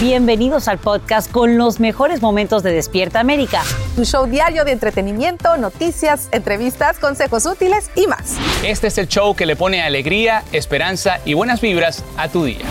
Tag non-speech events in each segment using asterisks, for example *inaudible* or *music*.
Bienvenidos al podcast con los mejores momentos de Despierta América. Un show diario de entretenimiento, noticias, entrevistas, consejos útiles y más. Este es el show que le pone alegría, esperanza y buenas vibras a tu día.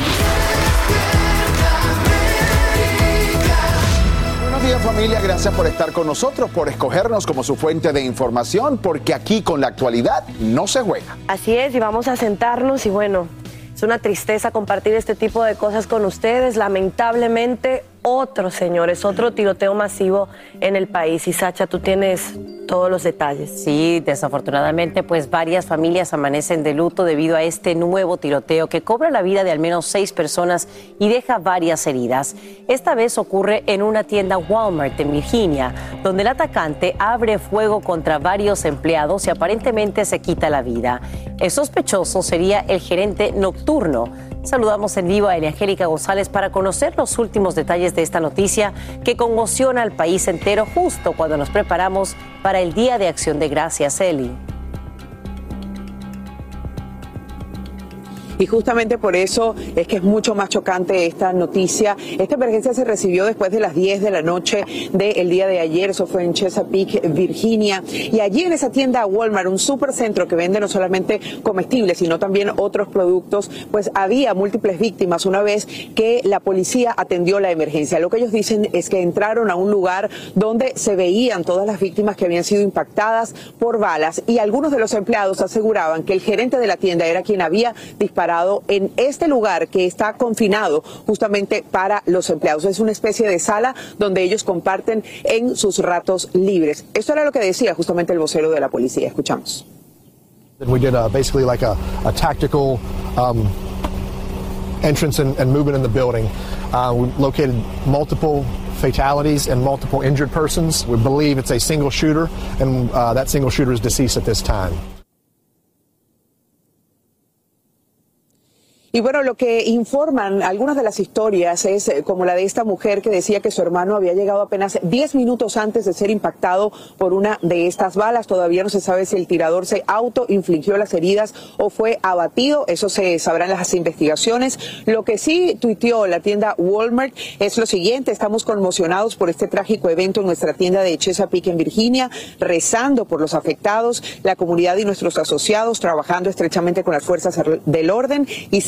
Buenos días familia, gracias por estar con nosotros, por escogernos como su fuente de información, porque aquí con la actualidad no se juega. Así es, y vamos a sentarnos y bueno, es una tristeza compartir este tipo de cosas con ustedes. Lamentablemente, otro, señores, otro tiroteo masivo en el país. Y Sacha, tú tienes todos los detalles. Sí, desafortunadamente, pues varias familias amanecen de luto debido a este nuevo tiroteo que cobra la vida de al menos seis personas y deja varias heridas. Esta vez ocurre en una tienda Walmart en Virginia, donde el atacante abre fuego contra varios empleados y aparentemente se quita la vida. El sospechoso sería el gerente nocturno. Saludamos en vivo a Angélica González para conocer los últimos detalles de esta noticia que conmociona al país entero justo cuando nos preparamos para el Día de Acción de Gracias, Eli. Y justamente por eso es que es mucho más chocante esta noticia. Esta emergencia se recibió después de las 10 de la noche del día de ayer. Eso fue en Chesapeake, Virginia. Y allí en esa tienda Walmart, un supercentro que vende no solamente comestibles, sino también otros productos, pues había múltiples víctimas una vez que la policía atendió la emergencia. Lo que ellos dicen es que entraron a un lugar donde se veían todas las víctimas que habían sido impactadas por balas y algunos de los empleados aseguraban que el gerente de la tienda era quien había disparado en este lugar que está confinado justamente para los empleados. Es una especie de sala donde ellos comparten en sus ratos libres. Esto era lo que decía justamente el vocero de la policía. Escuchamos. We did a, basically like a, a tactical um, entrance and, and, movement in the building. Uh, we located multiple fatalities and multiple injured persons. We believe it's a single shooter, and uh, that single shooter is deceased at this time. Y bueno, lo que informan algunas de las historias es eh, como la de esta mujer que decía que su hermano había llegado apenas 10 minutos antes de ser impactado por una de estas balas. Todavía no se sabe si el tirador se autoinfligió las heridas o fue abatido. Eso se sabrá en las investigaciones. Lo que sí tuiteó la tienda Walmart es lo siguiente. Estamos conmocionados por este trágico evento en nuestra tienda de Chesapeake en Virginia, rezando por los afectados, la comunidad y nuestros asociados, trabajando estrechamente con las fuerzas del orden y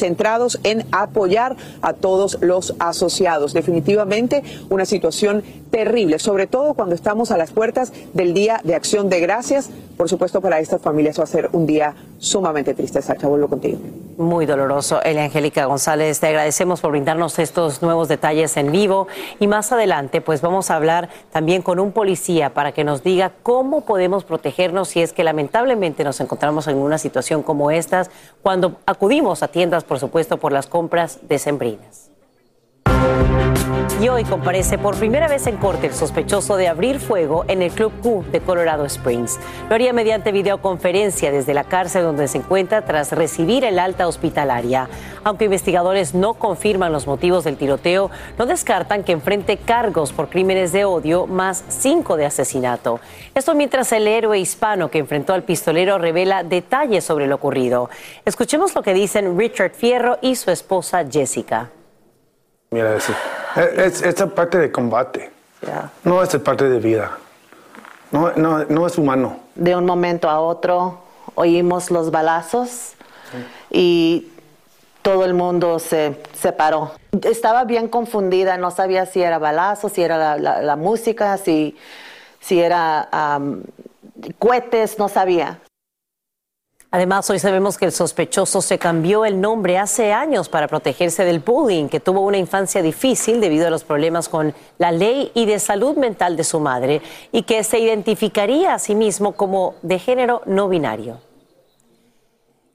en apoyar a todos los asociados. Definitivamente una situación terrible, sobre todo cuando estamos a las puertas del Día de Acción de Gracias por supuesto, para estas familias va a ser un día sumamente triste. Sacha, vuelvo contigo. Muy doloroso. Elia Angélica González, te agradecemos por brindarnos estos nuevos detalles en vivo. Y más adelante, pues vamos a hablar también con un policía para que nos diga cómo podemos protegernos si es que lamentablemente nos encontramos en una situación como estas, cuando acudimos a tiendas, por supuesto, por las compras decembrinas. Y hoy comparece por primera vez en corte el sospechoso de abrir fuego en el Club Q de Colorado Springs. Lo haría mediante videoconferencia desde la cárcel donde se encuentra tras recibir el alta hospitalaria. Aunque investigadores no confirman los motivos del tiroteo, no descartan que enfrente cargos por crímenes de odio más cinco de asesinato. Esto mientras el héroe hispano que enfrentó al pistolero revela detalles sobre lo ocurrido. Escuchemos lo que dicen Richard Fierro y su esposa Jessica. Mira, es, es, es parte de combate. No es parte de vida. No, no, no es humano. De un momento a otro oímos los balazos y todo el mundo se separó. Estaba bien confundida, no sabía si era balazo, si era la, la, música, si, si era um, cohetes, no sabía. Además, hoy sabemos que el sospechoso se cambió el nombre hace años para protegerse del bullying, que tuvo una infancia difícil debido a los problemas con la ley y de salud mental de su madre, y que se identificaría a sí mismo como de género no binario.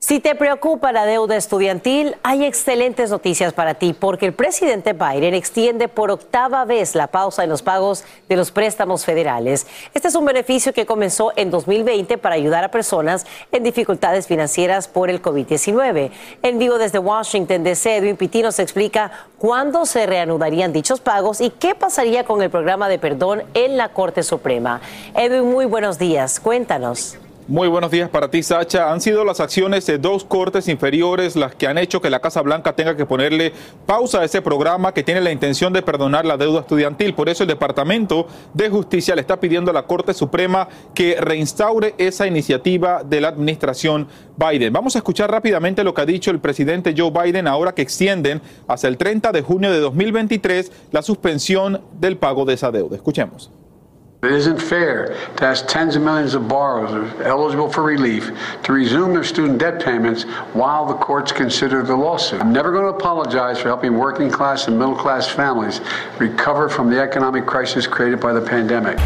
Si te preocupa la deuda estudiantil, hay excelentes noticias para ti porque el presidente Biden extiende por octava vez la pausa en los pagos de los préstamos federales. Este es un beneficio que comenzó en 2020 para ayudar a personas en dificultades financieras por el COVID-19. En vivo desde Washington, D.C., Edwin Pitti nos explica cuándo se reanudarían dichos pagos y qué pasaría con el programa de perdón en la Corte Suprema. Edwin, muy buenos días. Cuéntanos. Muy buenos días para ti, Sacha. Han sido las acciones de dos cortes inferiores las que han hecho que la Casa Blanca tenga que ponerle pausa a ese programa que tiene la intención de perdonar la deuda estudiantil. Por eso el Departamento de Justicia le está pidiendo a la Corte Suprema que reinstaure esa iniciativa de la administración Biden. Vamos a escuchar rápidamente lo que ha dicho el presidente Joe Biden ahora que extienden hasta el 30 de junio de 2023 la suspensión del pago de esa deuda. Escuchemos. It isn't fair to ask tens of millions of borrowers eligible for relief to resume their student debt payments while the courts consider the lawsuit. I'm never going to apologize for helping working class and middle class families recover from the economic crisis created by the pandemic.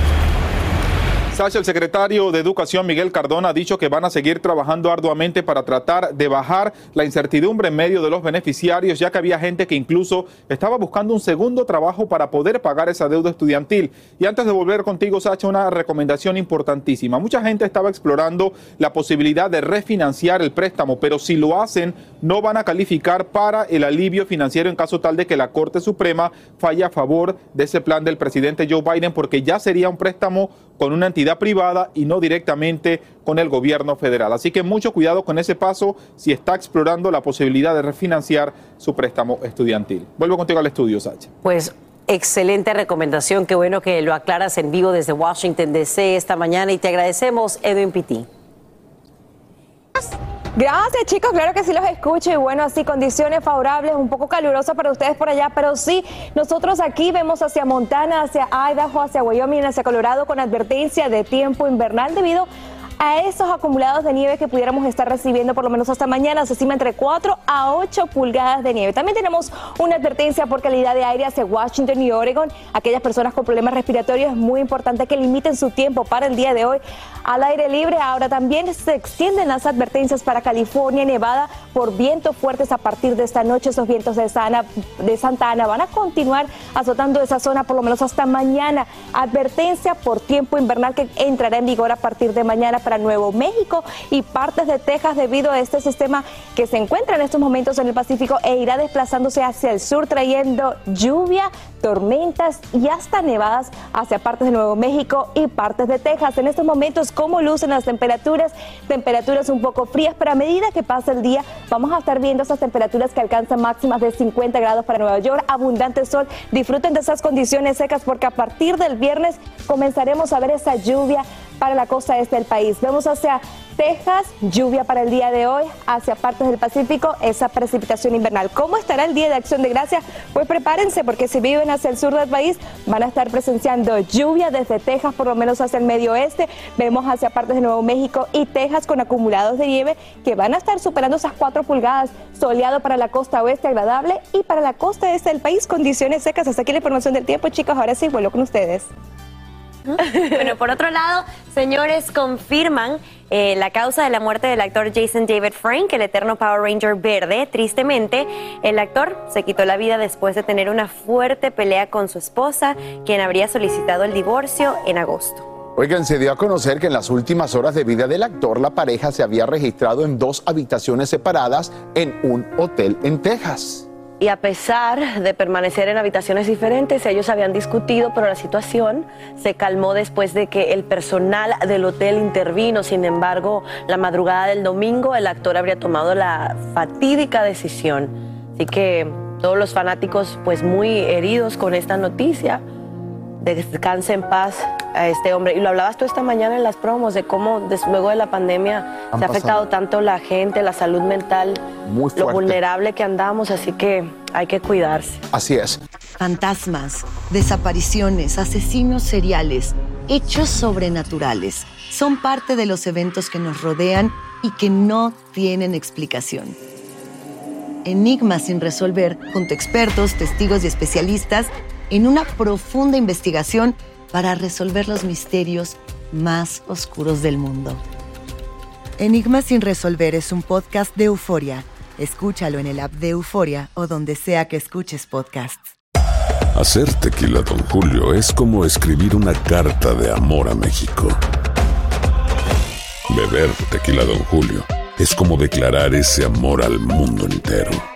Sacha, el secretario de Educación Miguel Cardona ha dicho que van a seguir trabajando arduamente para tratar de bajar la incertidumbre en medio de los beneficiarios, ya que había gente que incluso estaba buscando un segundo trabajo para poder pagar esa deuda estudiantil. Y antes de volver contigo, Sacha, una recomendación importantísima. Mucha gente estaba explorando la posibilidad de refinanciar el préstamo, pero si lo hacen, no van a calificar para el alivio financiero en caso tal de que la Corte Suprema falle a favor de ese plan del presidente Joe Biden, porque ya sería un préstamo con una entidad privada y no directamente con el gobierno federal. Así que mucho cuidado con ese paso si está explorando la posibilidad de refinanciar su préstamo estudiantil. Vuelvo contigo al estudio, Sacha. Pues excelente recomendación. Qué bueno que lo aclaras en vivo desde Washington, D.C. esta mañana y te agradecemos, Edwin Pitti. Gracias chicos, claro que sí los escucho y bueno, así condiciones favorables, un poco calurosas para ustedes por allá, pero sí, nosotros aquí vemos hacia Montana, hacia Idaho, hacia Wyoming, hacia Colorado con advertencia de tiempo invernal debido a esos acumulados de nieve que pudiéramos estar recibiendo por lo menos hasta mañana. Se estima entre 4 a 8 pulgadas de nieve. También tenemos una advertencia por calidad de aire hacia Washington y Oregon. Aquellas personas con problemas respiratorios es muy importante que limiten su tiempo para el día de hoy al aire libre. Ahora también se extienden las advertencias para California y Nevada por vientos fuertes a partir de esta noche. Esos vientos de, de Santa Ana van a continuar azotando esa zona por lo menos hasta mañana. Advertencia por tiempo invernal que entrará en vigor a partir de mañana para Nuevo México y partes de Texas debido a este sistema que se encuentra en estos momentos en el Pacífico e irá desplazándose hacia el sur trayendo lluvia, tormentas y hasta nevadas hacia partes de Nuevo México y partes de Texas. En estos momentos, ¿cómo lucen las temperaturas? Temperaturas un poco frías, pero a medida que pasa el día vamos a estar viendo esas temperaturas que alcanzan máximas de 50 grados para Nueva York, abundante sol. Disfruten de esas condiciones secas porque a partir del viernes comenzaremos a ver esa lluvia para la costa este del país. Vemos hacia Texas, lluvia para el día de hoy, hacia partes del Pacífico, esa precipitación invernal. ¿Cómo estará el Día de Acción de Gracias? Pues prepárense porque si viven hacia el sur del país van a estar presenciando lluvia desde Texas, por lo menos hacia el medio oeste. Vemos hacia partes de Nuevo México y Texas con acumulados de nieve que van a estar superando esas 4 pulgadas. Soleado para la costa oeste, agradable, y para la costa este del país, condiciones secas. Hasta aquí la información del tiempo, chicos. Ahora sí, vuelvo con ustedes. *laughs* Bueno, por otro lado, señores, confirman eh, la causa de la muerte del actor Jason David Frank, el eterno Power Ranger verde. Tristemente, el actor se quitó la vida después de tener una fuerte pelea con su esposa, quien habría solicitado el divorcio en agosto. Oigan, se dio a conocer que en las últimas horas de vida del actor, la pareja se había registrado en dos habitaciones separadas en un hotel en Texas. Y a pesar de permanecer en habitaciones diferentes, ellos habían discutido, pero la situación se calmó después de que el personal del hotel intervino. Sin embargo, la madrugada del domingo el actor habría tomado la fatídica decisión. Así que todos los fanáticos pues muy heridos con esta noticia descanse en paz a este hombre. Y lo hablabas tú esta mañana en las promos de cómo luego de la pandemia se ha afectado tanto la gente, la salud mental, lo vulnerable que andamos, así que hay que cuidarse. Así es. Fantasmas, desapariciones, asesinos seriales, hechos sobrenaturales son parte de los eventos que nos rodean y que no tienen explicación. Enigmas sin resolver, junto a expertos, testigos y especialistas, en una profunda investigación para resolver los misterios más oscuros del mundo. Enigma sin resolver es un podcast de euforia. Escúchalo en el app de Euforia o donde sea que escuches podcasts. Hacer tequila, don Julio, es como escribir una carta de amor a México. Beber tequila, don Julio, es como declarar ese amor al mundo entero.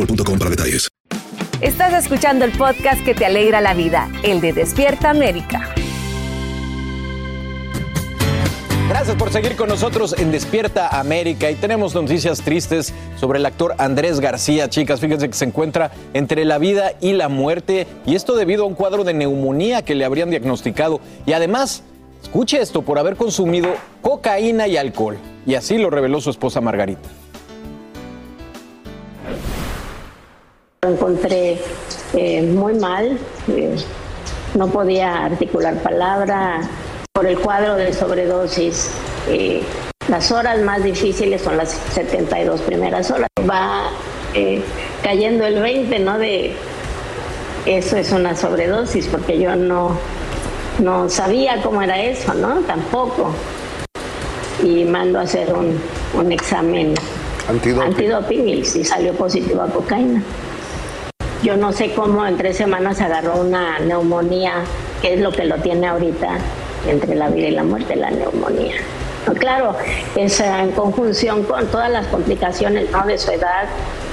boostmobile.com para detalles. Estás escuchando el podcast que te alegra la vida, el de Despierta América. Gracias por seguir con nosotros en Despierta América y tenemos noticias tristes sobre el actor Andrés García. Chicas, fíjense que se encuentra entre la vida y la muerte y esto debido a un cuadro de neumonía que le habrían diagnosticado y además, escuche esto, por haber consumido cocaína y alcohol. Y así lo reveló su esposa Margarita. Lo encontré eh, muy mal, eh, no podía articular palabra por el cuadro de sobredosis. Eh, las horas más difíciles son las 72 primeras horas. Va cayendo el 20, ¿no? De eso es una sobredosis, porque yo no, no sabía cómo era eso, ¿no? Tampoco. Y mando a hacer un, un examen Antidoping. antidoping y sí salió positivo a cocaína. Yo no sé cómo en tres semanas agarró una neumonía, que es lo que lo tiene ahorita entre la vida y la muerte, la neumonía. No, claro, es en conjunción con todas las complicaciones ¿no? de su edad,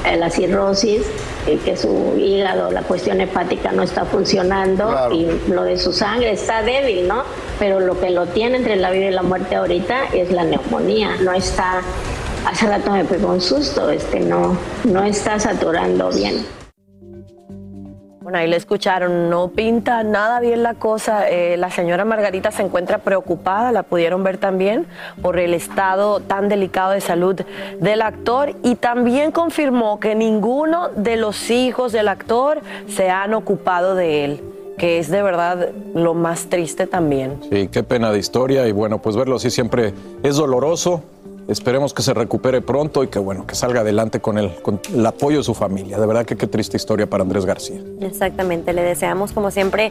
eh, la cirrosis, eh, que su hígado, la cuestión hepática no está funcionando Claro. y lo de su sangre está débil, ¿no? Pero lo que lo tiene entre la vida y la muerte ahorita es la neumonía, no está, hace rato me pegó un susto, este no, no está saturando bien. Bueno, ahí le escucharon, no pinta nada bien la cosa. Eh, la señora Margarita se encuentra preocupada, la pudieron ver también, por el estado tan delicado de salud del actor y también confirmó que ninguno de los hijos del actor se han ocupado de él que es de verdad lo más triste también. Sí, qué pena de historia y bueno, pues verlo así siempre es doloroso. Esperemos que se recupere pronto y que bueno, que salga adelante con el, con el apoyo de su familia. De verdad que qué triste historia para Andrés García. Exactamente, le deseamos como siempre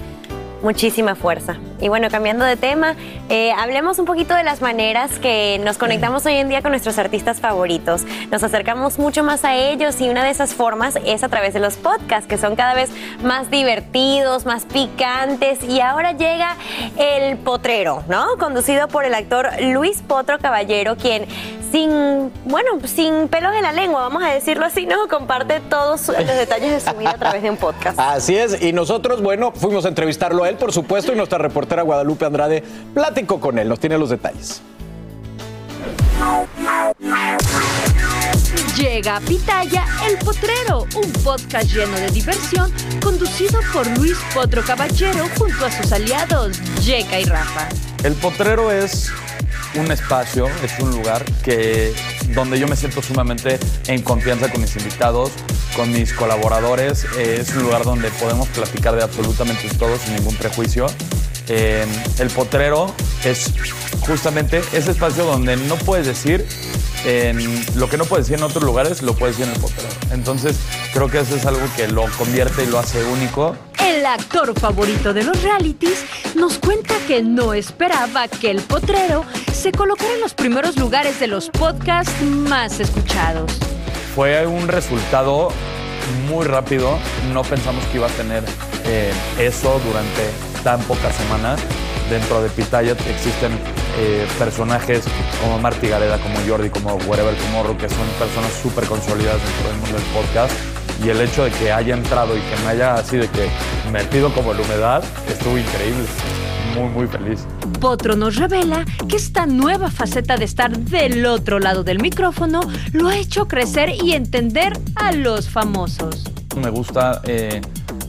muchísima fuerza. Y bueno, cambiando de tema, eh, hablemos un poquito de las maneras que nos conectamos hoy en día con nuestros artistas favoritos. Nos acercamos mucho más a ellos y una de esas formas es a través de los podcasts, que son cada vez más divertidos, más picantes. Y ahora llega El Potrero, ¿no? Conducido por el actor Luis Potro Caballero, quien sin, bueno, sin pelos en la lengua, vamos a decirlo así, ¿no? Comparte todos los detalles de su vida a través de un podcast. *laughs* Así es, y nosotros, bueno, fuimos a entrevistarlo a él, por supuesto, y nuestra reportera Guadalupe Andrade platicó con él, nos tiene los detalles. Llega a Pitaya El Potrero, un podcast lleno de diversión, conducido por Luis Potro Caballero junto a sus aliados, Yeka y Rafa. El Potrero es un espacio, es un lugar que, donde yo me siento sumamente en confianza con mis invitados, con mis colaboradores. Es un lugar donde podemos platicar de absolutamente todo sin ningún prejuicio. Eh, el potrero es justamente ese espacio donde no puedes decir en lo que no puedes decir en otros lugares, lo puedes decir en el potrero. Entonces, creo que eso es algo que lo convierte y lo hace único. El actor favorito de los realities nos cuenta que no esperaba que el potrero se colocara en los primeros lugares de los podcasts más escuchados. Fue un resultado muy rápido. No pensamos que iba a tener eh, eso durante tan pocas semanas. Dentro de Pitaya existen eh, personajes como Marty Gareda, como Jordi, como Wherever Tomorrow, que son personas súper consolidadas dentro del mundo del podcast. Y el hecho de que haya entrado y que me haya así de que metido como la humedad, estuvo increíble. Muy, muy feliz. Potro nos revela que esta nueva faceta de estar del otro lado del micrófono lo ha hecho crecer y entender a los famosos. Me gusta eh,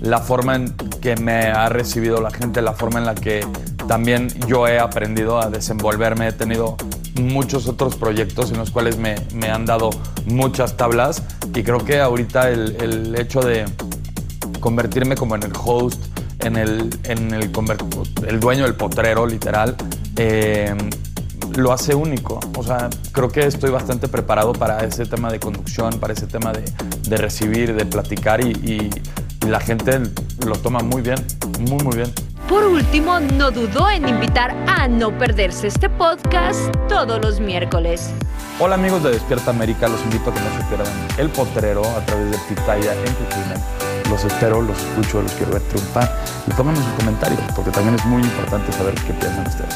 la forma en que me ha recibido la gente, la forma en la que también yo he aprendido a desenvolverme. He tenido muchos otros proyectos en los cuales me, me han dado muchas tablas y creo que ahorita el, el hecho de convertirme como en el host, en el, en el, el dueño del potrero, literal, eh, lo hace único. O sea, creo que estoy bastante preparado para ese tema de conducción, para ese tema de, de recibir, de platicar y- y la gente lo toma muy bien, muy, muy bien. Por último, no dudó en invitar a no perderse este podcast todos los miércoles. Hola amigos de Despierta América, los invito a que no se pierdan El Potrero a través de Pitaya Entertainment. Los espero, los escucho, los quiero ver triunfar y pónganme sus comentarios porque también es muy importante saber qué piensan ustedes.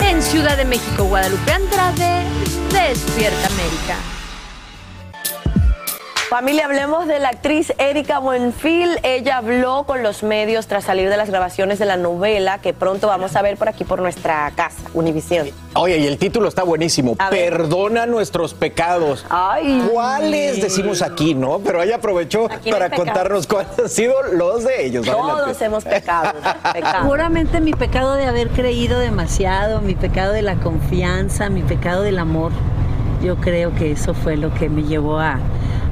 En Ciudad de México, Guadalupe Andrade, Despierta América. Familia, hablemos de la actriz Erika Buenfil. Ella habló con los medios tras salir de las grabaciones de la novela que pronto vamos a ver por aquí por nuestra casa, Univisión. Oye, y el título está buenísimo. A ver. Perdona nuestros pecados. ¿Cuáles decimos aquí, no? Pero ella aprovechó Aquí para contarnos cuáles han sido los de ellos. Adelante. Todos hemos pecado. *laughs* pecado. Seguramente mi pecado de haber creído demasiado, mi pecado de la confianza, mi pecado del amor. Yo creo que eso fue lo que me llevó a,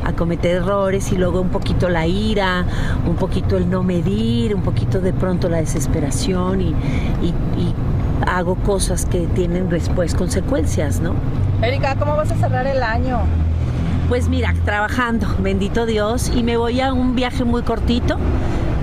a cometer errores y luego un poquito la ira, un poquito el no medir, un poquito de pronto la desesperación y, y- y hago cosas que tienen después consecuencias, ¿no? Erika, ¿cómo vas a cerrar el año? Pues mira, trabajando, bendito Dios, y me voy a un viaje muy cortito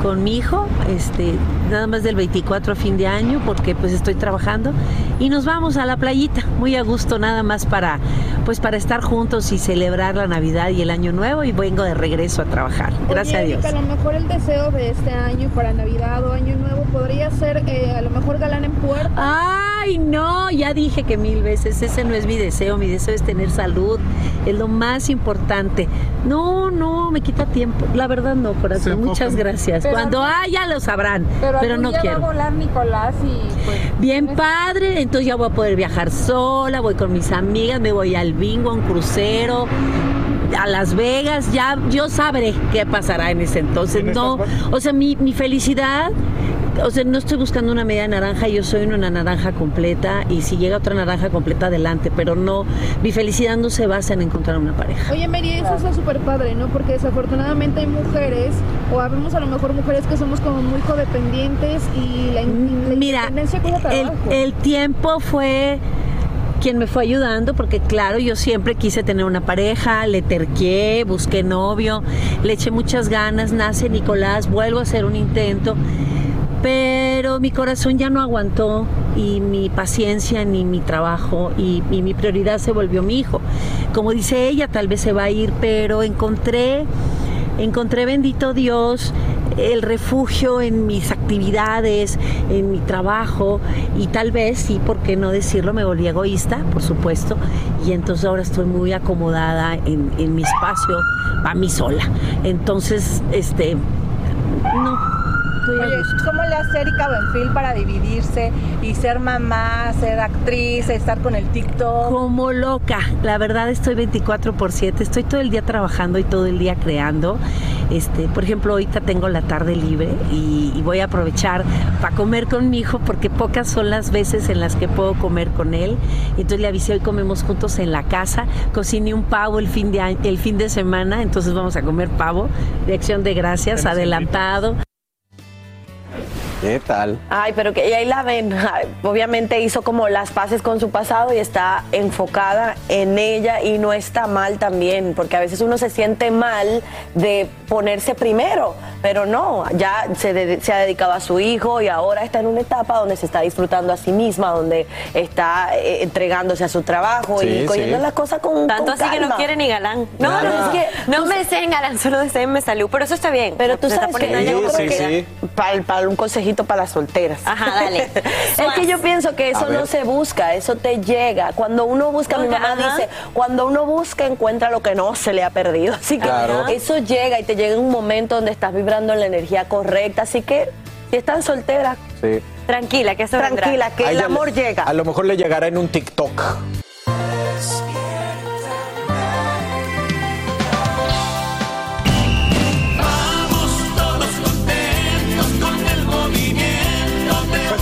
con mi hijo, este, nada más del 24 a fin de año, porque pues estoy trabajando, y nos vamos a la playita, muy a gusto, nada más para, pues para estar juntos y celebrar la Navidad y el Año Nuevo, y vengo de regreso a trabajar, gracias Oye, a Dios. A lo mejor el deseo de este año para Navidad o Año Nuevo podría ser eh, a lo mejor galán en puerta. Ay, no, ya dije que mil veces, ese no es mi deseo, mi deseo es tener salud, es lo más importante. No, no, me quita tiempo, la verdad no, corazón, muchas gracias. Pero Cuando algún- haya lo sabrán, pero, algún no día quiero. va a volar Nicolás y pues... Bien padre, entonces ya voy a poder viajar sola, voy con mis amigas, me voy al bingo, a un crucero, a Las Vegas, ya yo sabré qué pasará en ese entonces. No, o sea, mi, mi felicidad o sea, no estoy buscando una media naranja, yo soy una naranja completa y si llega otra naranja completa, adelante, pero no, mi felicidad no se basa en encontrar una pareja. Oye, Mary, eso está súper padre, ¿no? Porque desafortunadamente hay mujeres, o habemos a lo mejor mujeres que somos como muy codependientes y la, la Mira, independencia cuesta el, trabajo. el tiempo fue quien me fue ayudando, porque claro, yo siempre quise tener una pareja, le terqué, busqué novio, le eché muchas ganas, nace Nicolás, vuelvo a hacer un intento, pero mi corazón ya no aguantó y mi paciencia ni mi trabajo y, mi prioridad se volvió mi hijo. Como dice ella, tal vez se va a ir, pero encontré, encontré bendito Dios el refugio en mis actividades, en mi trabajo y tal vez, sí, por qué no decirlo, me volví egoísta, por supuesto, y entonces ahora estoy muy acomodada en, en mi espacio para mí sola. Entonces, este, no, a Oye. ¿cómo le hace Erika Buenfil para dividirse y ser mamá, ser actriz, estar con el TikTok? Como loca, la verdad estoy 24 por 7, estoy todo el día trabajando y todo el día creando. Este, por ejemplo, ahorita tengo la tarde libre y, y voy a aprovechar para comer con mi hijo porque pocas son las veces en las que puedo comer con él. Entonces le avisé hoy comemos juntos en la casa, cociné un pavo el fin de el fin de semana, entonces vamos a comer pavo de acción de gracias adelantado. ¿Qué tal? Ay, pero que ahí la ven. Obviamente hizo como las paces con su pasado y está enfocada en ella y no está mal también, porque a veces uno se siente mal de ponerse primero, pero no, ya se, de- se ha dedicado a su hijo y ahora está en una etapa donde se está disfrutando a sí misma, donde está eh, entregándose a su trabajo Sí, y cogiendo sí. las cosas con Tanto con así que no quiere ni galán. No, no, es que no me deseen galán, solo deseenme salud. Pero eso está bien. Pero tú sabes que poniendo yo creo que para, un consejito para las solteras. Ajá, dale. *laughs* es que yo pienso que eso no se busca, eso te llega. Cuando uno busca, mi mamá ajá. dice, cuando uno busca encuentra lo que no se le ha perdido. Así que Claro. eso llega y te llega en un momento donde estás vibrando en la energía correcta. Así que si están solteras, Sí. Tranquila, que eso vendrá. tranquila, que el amor le- llega. A lo mejor le llegará en un TikTok.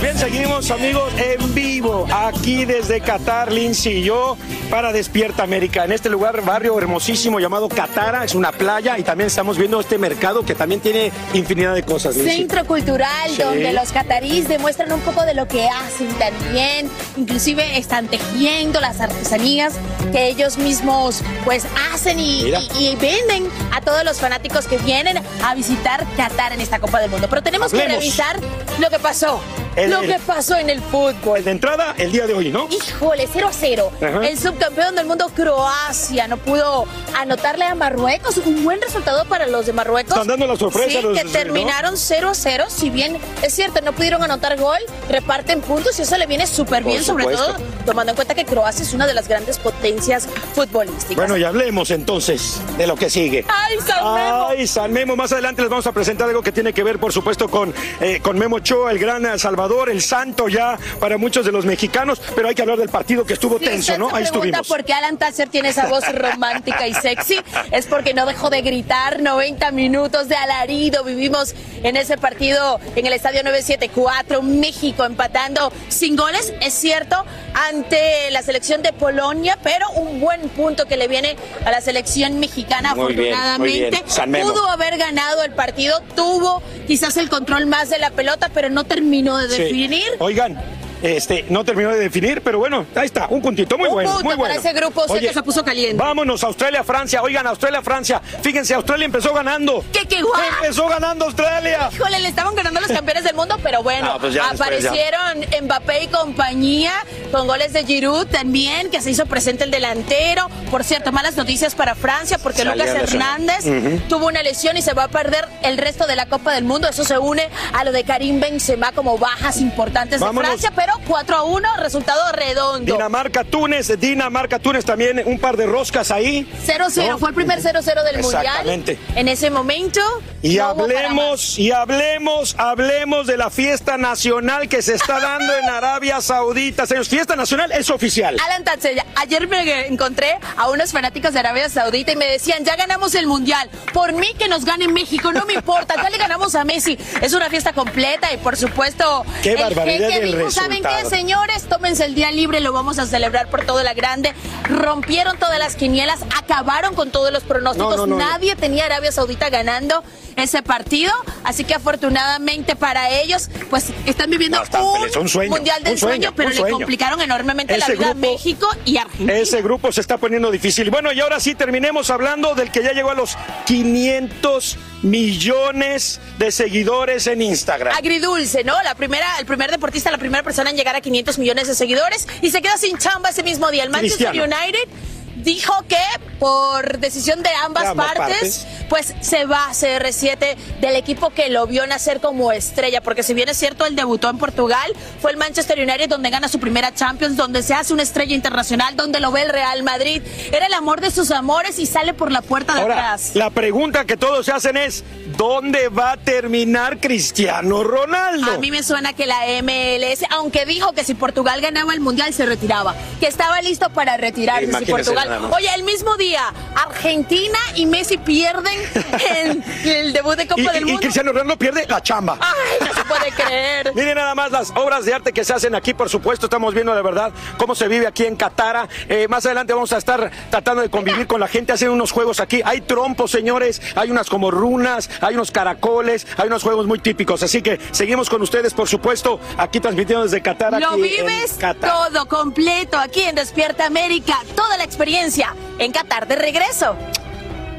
Pues bien, seguimos amigos en vivo aquí desde Qatar, Lindsay y yo para Despierta América. En este lugar, barrio hermosísimo llamado Catara, es una playa y también estamos viendo este mercado que también tiene infinidad de cosas. Lindsay. Centro cultural Sí. donde los catarís demuestran un poco de lo que hacen también, inclusive están tejiendo las artesanías que ellos mismos pues hacen y, y- y venden a todos los fanáticos que vienen a visitar Qatar en esta Copa del Mundo. Pero tenemos que revisar lo que pasó, El- lo el- que pasó en el fútbol. De entrada, el día de hoy, ¿no? Híjole, 0 a 0. Ajá. El subcampeón del mundo, Croacia, no pudo anotarle a Marruecos. Un buen resultado para los de Marruecos. Están dando la sorpresa Sí, los- que ¿no? terminaron 0 a 0. Si bien es cierto, no pudieron anotar gol, reparten puntos y eso le viene súper bien, sobre todo tomando en cuenta que Croacia es una de las grandes potencias futbolísticas. Bueno, y hablemos entonces de lo que sigue. ¡Ay, San Memo! Ay, San Memo. Más adelante les vamos a presentar algo que tiene que ver, por supuesto, con, eh, con Memo Ochoa, el gran eh, Salvador, el santo ya para muchos de los mexicanos. Pero hay que hablar del partido que estuvo Si tenso, ¿no? se Ahí estuvimos. por qué Alan Thatcher tiene esa voz romántica y sexy, es porque no dejó de gritar 90 minutos de alarido. Vivimos en ese partido en el estadio 974, México empatando sin goles, es cierto, ante la selección de Polonia, pero un buen punto que le viene a la selección mexicana Muy bien, muy afortunadamente. bien. Memo. Pudo haber ganado el partido, tuvo quizás el control más de la pelota, pero no terminó de Sí. definir. Oigan, este, no terminó de definir, pero bueno, ahí está, un puntito muy Un bueno, punto muy bueno. para ese grupo, sé que se puso caliente. Vámonos, Australia, Francia. Oigan, Australia, Francia. Fíjense, Australia empezó ganando. ¡Qué, qué guau! Empezó ganando Australia. Híjole, le estaban ganando los campeones del mundo, pero bueno, No, pues ya después ya. aparecieron Mbappé y compañía con goles de Giroud también, que se hizo presente el delantero. Por cierto, malas noticias para Francia porque Lucas. Hernández tuvo una lesión y se va a perder el resto de la Copa del Mundo. Eso se une a lo de Karim Benzema como bajas importantes de Francia, pero 4 a 1, resultado redondo. Dinamarca, Túnez, Dinamarca, Túnez también, un par de roscas ahí. 0-0, ¿no? fue el primer 0-0 del Exactamente. Mundial. En ese momento. Y no hablemos, y hablemos, hablemos de la fiesta nacional que se está dando en Arabia Saudita. Señores, fiesta nacional es oficial. Alan Tatsella, ayer me encontré a unos fanáticos de Arabia Saudita y me decían, ya ganamos el Mundial, por mí que nos gane México, no me importa, ya le ganamos a Messi. Es una fiesta completa y por supuesto, Qué el barbaridad del dijo, ¿saben qué, resultado". señores? Tómense el día libre, lo vamos a celebrar por todo la grande. Rompieron todas las quinielas, acabaron con todos los pronósticos, No, no, no. nadie tenía Arabia Saudita ganando ese partido, así que afortunadamente para ellos, pues están viviendo están un, sueño, Mundial del un sueño, sueño, pero un le complicaron enormemente la vida a México y Argentina. Ese grupo se está poniendo difícil. Bueno, y ahora sí terminemos hablando del que ya llegó a los 500 millones de seguidores en Instagram. Agridulce, ¿no? La primera, el primer deportista, la primera persona en llegar a 500 millones de seguidores y se queda sin chamba ese mismo día. El Manchester Cristiano. United dijo que por decisión de ambas, De ambas partes, pues se va CR7 del equipo que lo vio nacer como estrella, porque si bien es cierto, él debutó en Portugal, fue el Manchester United donde gana su primera Champions, donde se hace una estrella internacional, donde lo ve el Real Madrid, era el amor de sus amores y sale por la puerta de Ahora, atrás. la pregunta que todos se hacen es, ¿dónde va a terminar Cristiano Ronaldo? A mí me suena que la MLS, aunque dijo que si Portugal ganaba el Mundial se retiraba, que estaba listo para retirarse si Imagínese Portugal. Oye, el mismo día, Argentina y Messi pierden en el debut de Copa y, del y- y Mundo. Cristiano Ronaldo pierde la chamba. Ay, no se puede creer. *laughs* Miren nada más las obras de arte que se hacen aquí, por supuesto, estamos viendo de verdad cómo se vive aquí en Qatar. Eh, más adelante vamos a estar tratando de convivir con la gente, hacer unos juegos aquí. Hay trompos, señores, hay unas como runas, hay unos caracoles, hay unos juegos muy típicos. Así que seguimos con ustedes, por supuesto, aquí transmitiendo desde Qatar. Lo aquí vives todo completo aquí en Despierta América, toda la experiencia en Qatar de regreso.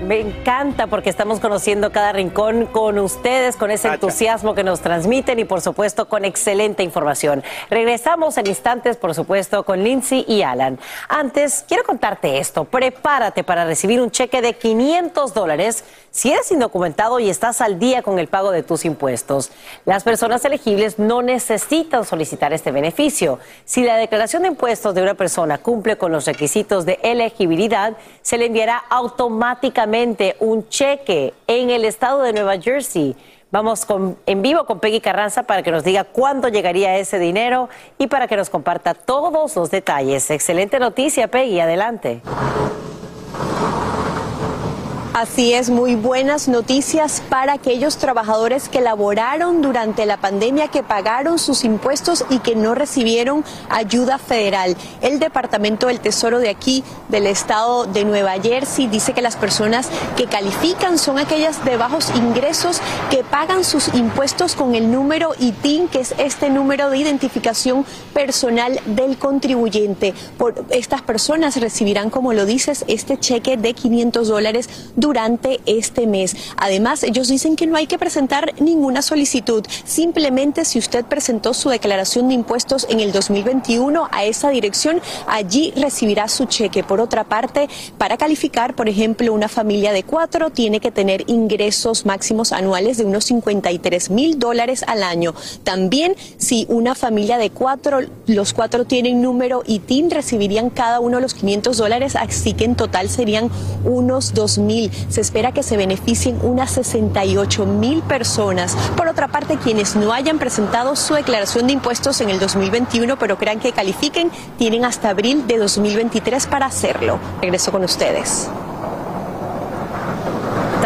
Me encanta porque estamos conociendo cada rincón con ustedes, con ese entusiasmo que nos transmiten y por supuesto con excelente información. Regresamos en instantes, por supuesto, con Lindsay y Alan. Antes, quiero contarte esto. Prepárate para recibir un cheque de 500 dólares si eres indocumentado y estás al día con el pago de tus impuestos. Las personas elegibles no necesitan solicitar este beneficio. Si la declaración de impuestos de una persona cumple con los requisitos de elegibilidad, se le enviará automáticamente un cheque en el estado de Nueva Jersey. Vamos en vivo con Peggy Carranza para que nos diga cuándo llegaría ese dinero y para que nos comparta todos los detalles. Excelente noticia, Peggy, adelante. Así es, muy buenas noticias para aquellos trabajadores que laboraron durante la pandemia, que pagaron sus impuestos y que no recibieron ayuda federal. El Departamento del Tesoro de aquí, del estado de Nueva Jersey, dice que las personas que califican son aquellas de bajos ingresos que pagan sus impuestos con el número ITIN, que es este número de identificación personal del contribuyente. Por, estas personas recibirán, como lo dices, este cheque de 500 dólares este mes. Además, ellos dicen que no hay que presentar ninguna solicitud. Simplemente si usted presentó su declaración de impuestos en el 2021 a esa dirección, allí recibirá su cheque. Por otra parte, para calificar, por ejemplo, una familia de cuatro tiene que tener ingresos máximos anuales de unos 53 mil dólares al año. También, si una familia de cuatro, los cuatro tienen número ITIN, recibirían cada uno los 500 dólares, así que en total serían unos 2 mil. Se espera que se beneficien unas 68 mil personas. Por otra parte, quienes no hayan presentado su declaración de impuestos en el 2021, pero crean que califiquen, tienen hasta abril de 2023 para hacerlo. Regreso con ustedes.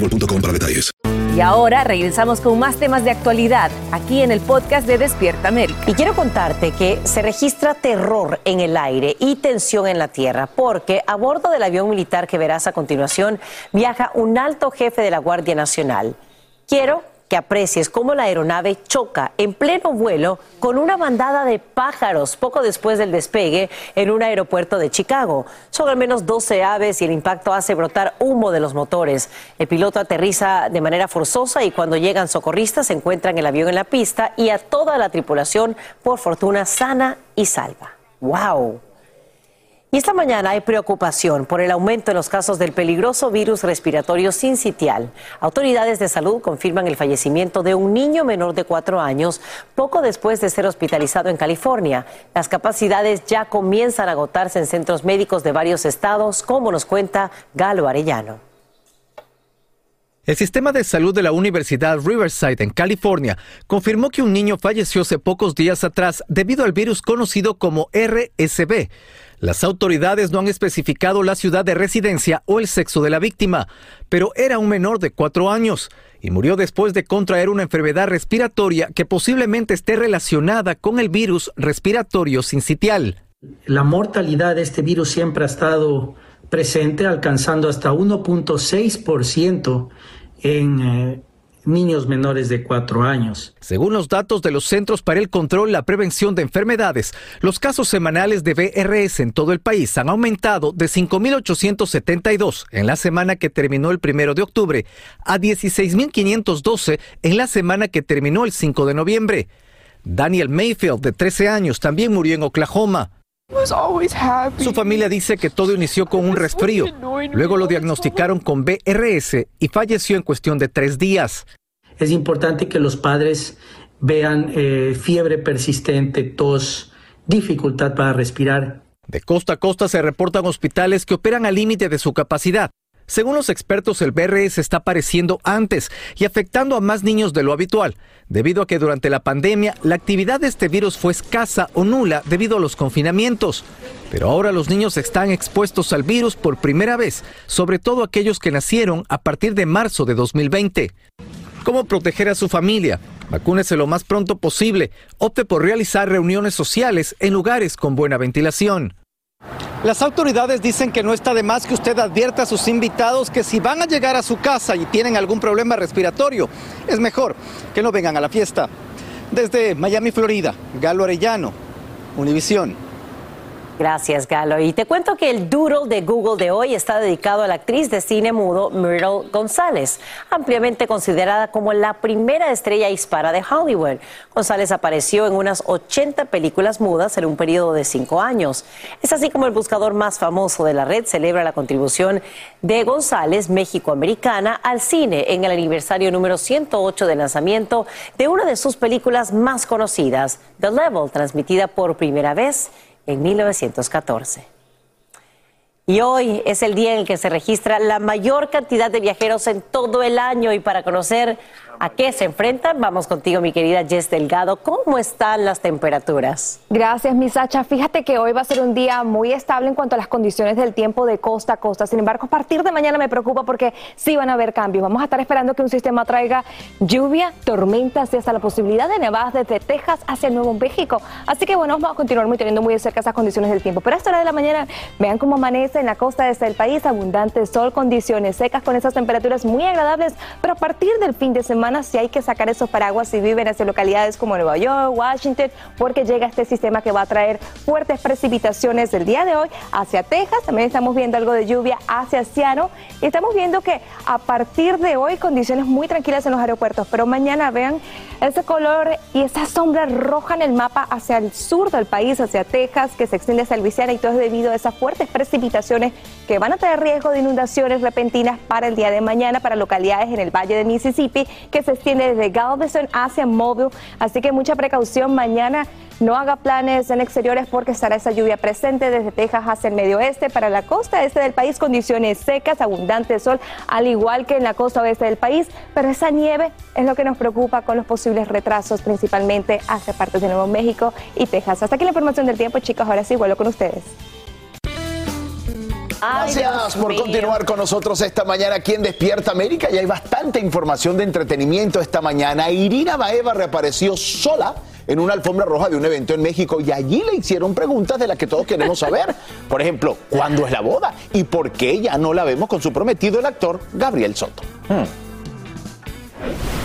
boostmobile.com para detalles. Y ahora regresamos con más temas de actualidad aquí en el podcast de Despierta América. Y quiero contarte que se registra terror en el aire y tensión en la tierra porque a bordo del avión militar que verás a continuación viaja un alto jefe de la Guardia Nacional. Quiero que aprecies cómo la aeronave choca en pleno vuelo con una bandada de pájaros poco después del despegue en un aeropuerto de Chicago. Son al menos 12 aves y el impacto hace brotar humo de los motores. El piloto aterriza de manera forzosa y cuando llegan socorristas se encuentran el avión en la pista y a toda la tripulación, por fortuna, sana y salva. ¡Wow! Y esta mañana hay preocupación por el aumento en los casos del peligroso virus respiratorio sincitial. Autoridades de salud confirman el fallecimiento de un niño menor de cuatro años poco después de ser hospitalizado en California. Las capacidades ya comienzan a agotarse en centros médicos de varios estados, como nos cuenta Galo Arellano. El sistema de salud de la Universidad Riverside en California confirmó que un niño falleció hace pocos días atrás debido al virus conocido como RSV. Las autoridades no han especificado la ciudad de residencia o el sexo de la víctima, pero era un menor de cuatro años y murió después de contraer una enfermedad respiratoria que posiblemente esté relacionada con el virus respiratorio sincitial. La mortalidad de este virus siempre ha estado presente, alcanzando hasta 1.6% en eh, niños menores de cuatro años. Según los datos de los Centros para el Control y la Prevención de Enfermedades, los casos semanales de BRS en todo el país han aumentado de 5.872 en la semana que terminó el primero de octubre a 16.512 en la semana que terminó el 5 de noviembre. Daniel Mayfield, de 13 años, también murió en Oklahoma. Su familia dice que todo inició con un resfrío. Luego lo diagnosticaron con BRS y falleció en cuestión de tres días. Es importante que los padres vean eh, fiebre persistente, tos, dificultad para respirar. De costa a costa se reportan hospitales que operan al límite de su capacidad. Según los expertos, el BRS está apareciendo antes y afectando a más niños de lo habitual, debido a que durante la pandemia la actividad de este virus fue escasa o nula debido a los confinamientos. Pero ahora los niños están expuestos al virus por primera vez, sobre todo aquellos que nacieron a partir de marzo de 2020. ¿Cómo proteger a su familia? Vacúnese lo más pronto posible. Opte por realizar reuniones sociales en lugares con buena ventilación. Las autoridades dicen que no está de más que usted advierta a sus invitados que si van a llegar a su casa y tienen algún problema respiratorio, es mejor que no vengan a la fiesta. Desde Miami, Florida, Galo Arellano, Univisión. Gracias, Galo. Y te cuento que el doodle de Google de hoy está dedicado a la actriz de cine mudo Myrtle González, ampliamente considerada como la primera estrella hispana de Hollywood. González apareció en unas 80 películas mudas en un periodo de cinco años. Es así como el buscador más famoso de la red celebra la contribución de González, México-americana, al cine en el aniversario número 108 de lanzamiento de una de sus películas más conocidas, The Level, transmitida por primera vez en 1914. Y hoy es el día en el que se registra la mayor cantidad de viajeros en todo el año y para conocer ¿A qué se enfrentan? Vamos contigo, mi querida Jess Delgado. ¿Cómo están las temperaturas? Gracias, mi Sacha. Fíjate que hoy va a ser un día muy estable en cuanto a las condiciones del tiempo de costa a costa. Sin embargo, a partir de mañana me preocupa porque sí van a haber cambios. Vamos a estar esperando que un sistema traiga lluvia, tormentas y hasta la posibilidad de nevadas desde Texas hacia el Nuevo México. Así que bueno, vamos a continuar muy teniendo muy de cerca esas condiciones del tiempo. Pero a esta hora de la mañana, vean cómo amanece en la costa este del país, abundante sol, condiciones secas con esas temperaturas muy agradables. Pero a partir del fin de semana, si hay que sacar esos paraguas si viven hacia localidades como Nueva York, Washington, porque llega este sistema que va a traer fuertes precipitaciones el día de hoy hacia Texas. También estamos viendo algo de lluvia hacia Seattle. Y estamos viendo que a partir de hoy condiciones muy tranquilas en los aeropuertos, pero mañana vean ese color y esa sombra roja en el mapa hacia el sur del país, hacia Texas, que se extiende hacia Luisiana y todo es debido a esas fuertes precipitaciones que van a traer riesgo de inundaciones repentinas para el día de mañana para localidades en el Valle de Mississippi que se extiende desde Galveston hacia Mobile. Así que mucha precaución mañana. No haga planes en exteriores porque estará esa lluvia presente desde Texas hacia el medio oeste. Para la costa este del país, condiciones secas, abundante sol, al igual que en la costa oeste del país. Pero esa nieve es lo que nos preocupa con los posibles retrasos, principalmente hacia partes de Nuevo México y Texas. Hasta aquí la información del tiempo, chicos. Ahora sí, vuelvo con ustedes. Gracias por continuar con nosotros esta mañana aquí en Despierta América. Y hay bastante información de entretenimiento esta mañana. Irina Baeva reapareció sola en una alfombra roja de un evento en México y allí le hicieron preguntas de las que todos queremos saber. Por ejemplo, ¿cuándo es la boda? ¿Y por qué ya no la vemos con su prometido, el actor Gabriel Soto? Hmm.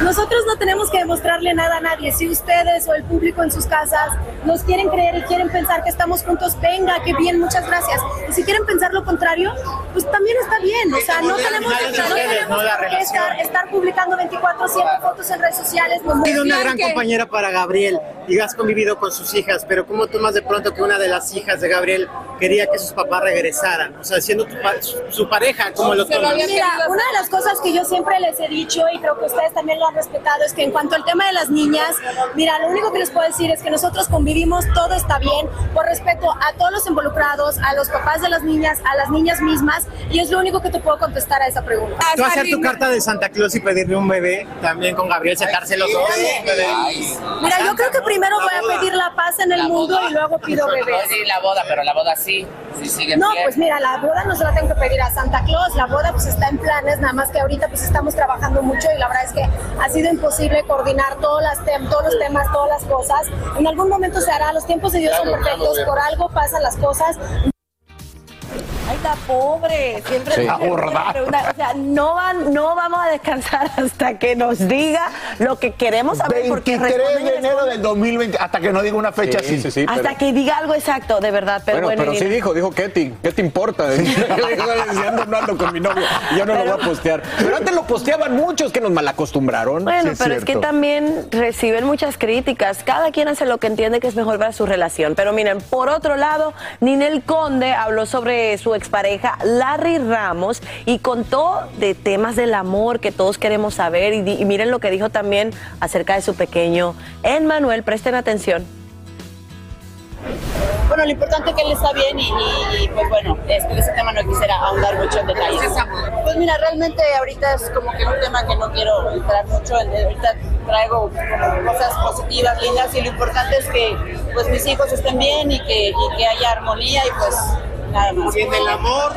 Nosotros no tenemos que demostrarle nada a nadie. Si ustedes o el público en sus casas nos quieren creer y quieren pensar que estamos juntos, venga, que bien, muchas gracias. Y si quieren pensar lo contrario, pues también está bien. O sea, no tenemos, no tenemos por qué estar, estar publicando 24 7 fotos en redes sociales. Has sido una gran compañera para Gabriel y has convivido con sus hijas, pero ¿cómo tomas de pronto que una de las hijas de Gabriel quería que sus papás regresaran? O sea, siendo tu pa- su, su pareja, ¿cómo lo tomas? Mira, una de las cosas que yo siempre les he dicho y creo que ustedes también lo han respetado es que en cuanto al tema de las niñas, mira, lo único que les puedo decir es que nosotros convivimos, todo está bien, por respeto a todos los involucrados, a los papás de las niñas, a las niñas mismas, y es lo único que te puedo contestar a esa pregunta. ¿Tú hacer tu carta de Santa Claus y pedirle un bebé también con Gabriel, sentarse los dos? Mira, yo creo que primero voy a pedir la paz en el mundo y luego pido bebés. Sí, la boda, pero la boda sí, sí sigue No, bien. pues mira, la boda no se la tengo que pedir a Santa Claus, la boda pues está en planes, nada más que ahorita pues estamos trabajando mucho y la verdad es que ha sido imposible coordinar todas las tem- todos los temas, todas las cosas. En algún momento se hará, los tiempos de Dios son perfectos, por algo pasan las cosas. Ay, está pobre. Siempre Sí. pregunta, O sea, no, van, no vamos a descansar *laughs* hasta que nos diga lo que queremos saber. porque 23 responden y de enero del 2020, hasta que no diga una fecha Sí, así. sí, sí, Hasta pero- que diga algo exacto, de verdad. Pero bueno, bueno, pero sí dijo, dijo, ¿qué te, qué te importa? *laughs* Diciendo, no ando con mi novio, yo no lo voy a postear. Pero antes lo posteaban muchos que nos malacostumbraron. Bueno, Sí, pero es que también reciben muchas críticas. Cada quien hace lo que entiende que es mejor para su relación. Pero miren, por otro lado, Ninel Conde habló sobre su expareja Larry Ramos y contó de temas del amor que todos queremos saber. Y, miren lo que dijo también acerca de su pequeño Emmanuel. Presten atención. Bueno, lo importante es que él está bien y, y- y, pues bueno, este, ese tema no quisiera ahondar mucho en detalles. Pues mira, realmente ahorita es como que un tema que no quiero entrar mucho ahorita traigo cosas positivas, lindas y lo importante es que pues mis hijos estén bien y que, y que haya armonía y pues nada el amor,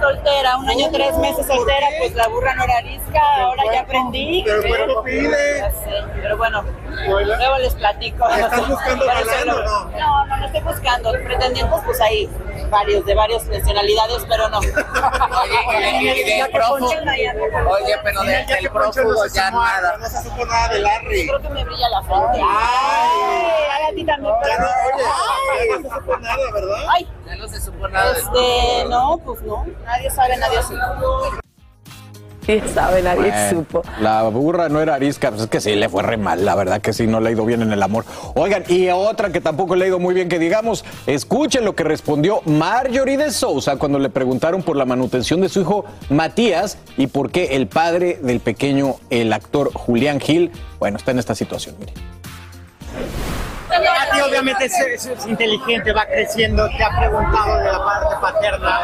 Soltera, un año, tres meses soltera, pues la burra no era arisca, ahora ya aprendí. pero el cuerpo pide. Pero bueno, luego les platico. ¿Estás buscando no? No, no, no estoy buscando. Pretendientes, pues hay varios, de varias nacionalidades, pero no. *laughs* *laughs* Oye, pero de- no prófugo ya sumó, nada. No se supo nada de Larry. Creo que me brilla la frente. Ay, a ti también. Ya no, oye, Ay. ya no se supo nada, ¿verdad? Ay, Ya no se supo nada este, no, pues no. Nadie sabe, nadie supo. ¿Quién sabe? Nadie Bueno, supo. La burra no era arisca, pues es que sí le fue re mal, la verdad que sí, no le ha ido bien en el amor. Oigan, y otra que tampoco le ha ido muy bien que digamos, escuchen lo que respondió Marjorie de Sousa cuando le preguntaron por la manutención de su hijo Matías y por qué el padre del pequeño, el actor Julián Gil, bueno, está en esta situación, miren. Mati obviamente es, es- es inteligente, va creciendo, te ha preguntado de la parte paterna.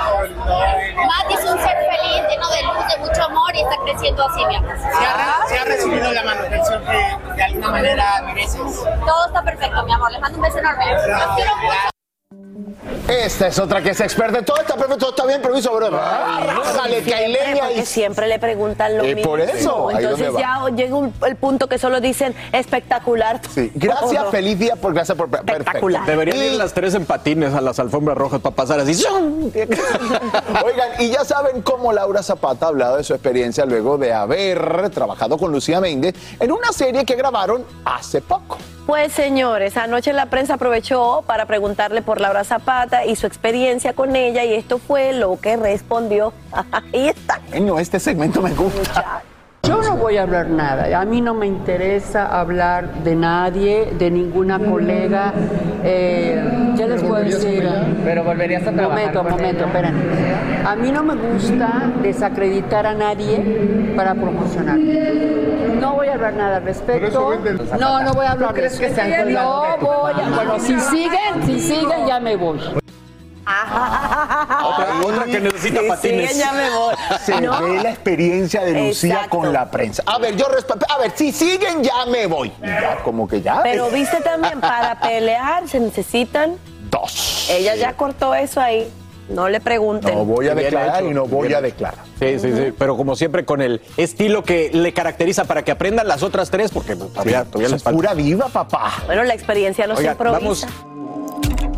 Mati es un ser feliz, lleno de luz, de mucho amor y está creciendo así, mi amor. ¿Se ha, se ha recibido la manutención que de alguna manera mereces? Todo está perfecto, mi amor. Les mando un beso enorme. Los quiero mucho. Esta es otra que es experta en todo. Está perfecto, todo está bien, pero hizo broma. Rájale, que hay leña porque y siempre le preguntan lo Eh, mismo. por eso, ahí Entonces donde ya llega un- el punto que solo dicen espectacular. Sí. Gracias, ¿O no? feliz día por gracias por Espectacular. Deberían Y- ir las tres en patines a las alfombras rojas para pasar así. *laughs* Oigan, y ya saben cómo Laura Zapata ha hablado de su experiencia luego de haber trabajado con Lucía Méndez en una serie que grabaron hace poco. Pues señores, anoche la prensa aprovechó para preguntarle por Laura Zapata y su experiencia con ella y esto fue lo que respondió. *laughs* Ahí está. Este segmento me gusta. Yo no voy a hablar nada. A mí no me interesa hablar de nadie, de ninguna colega. Eh, ¿Qué les puedo decir? Pero volverías a trabajar Momento, con momento, esperen. A mí no me gusta desacreditar a nadie para promocionar. No voy a hablar nada al respecto. No, no voy a hablar ¿Tú crees que se han No voy a. Bueno, si siguen, si siguen, ya me voy. Otra, otra que necesita patines. siguen, ya me voy. Se No. ve la experiencia de Lucía Exacto. con la prensa. A ver, yo respeto. A ver, si siguen, ya me voy. Ya, como que ya. Pero viste también, para pelear se necesitan. Dos. Ella ya cortó eso ahí. No le pregunten. No voy a declarar y no voy a declarar. Sí, sí, sí. Pero como siempre, con el estilo que le caracteriza para que aprendan las otras tres, porque todavía, todavía Es les falta. pura viva, papá. Bueno, la experiencia no se Oigan, improvisa.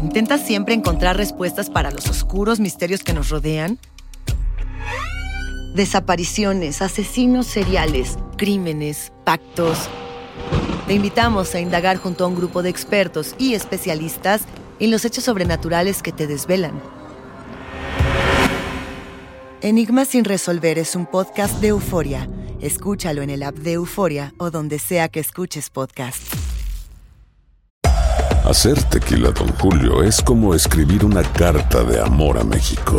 ¿Intentas siempre encontrar respuestas para los oscuros misterios que nos rodean? Desapariciones, asesinos seriales, crímenes, pactos. Te invitamos a indagar junto a un grupo de expertos y especialistas en los hechos sobrenaturales que te desvelan. Enigma sin resolver es un podcast de euforia. Escúchalo en el app de Euforia o donde sea que escuches podcast. Hacer tequila, Don Julio, es como escribir una carta de amor a México.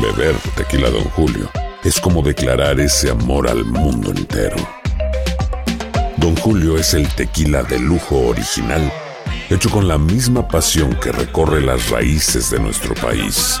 Beber tequila, Don Julio, es como declarar ese amor al mundo entero. Don Julio es el tequila de lujo original, hecho con la misma pasión que recorre las raíces de nuestro país.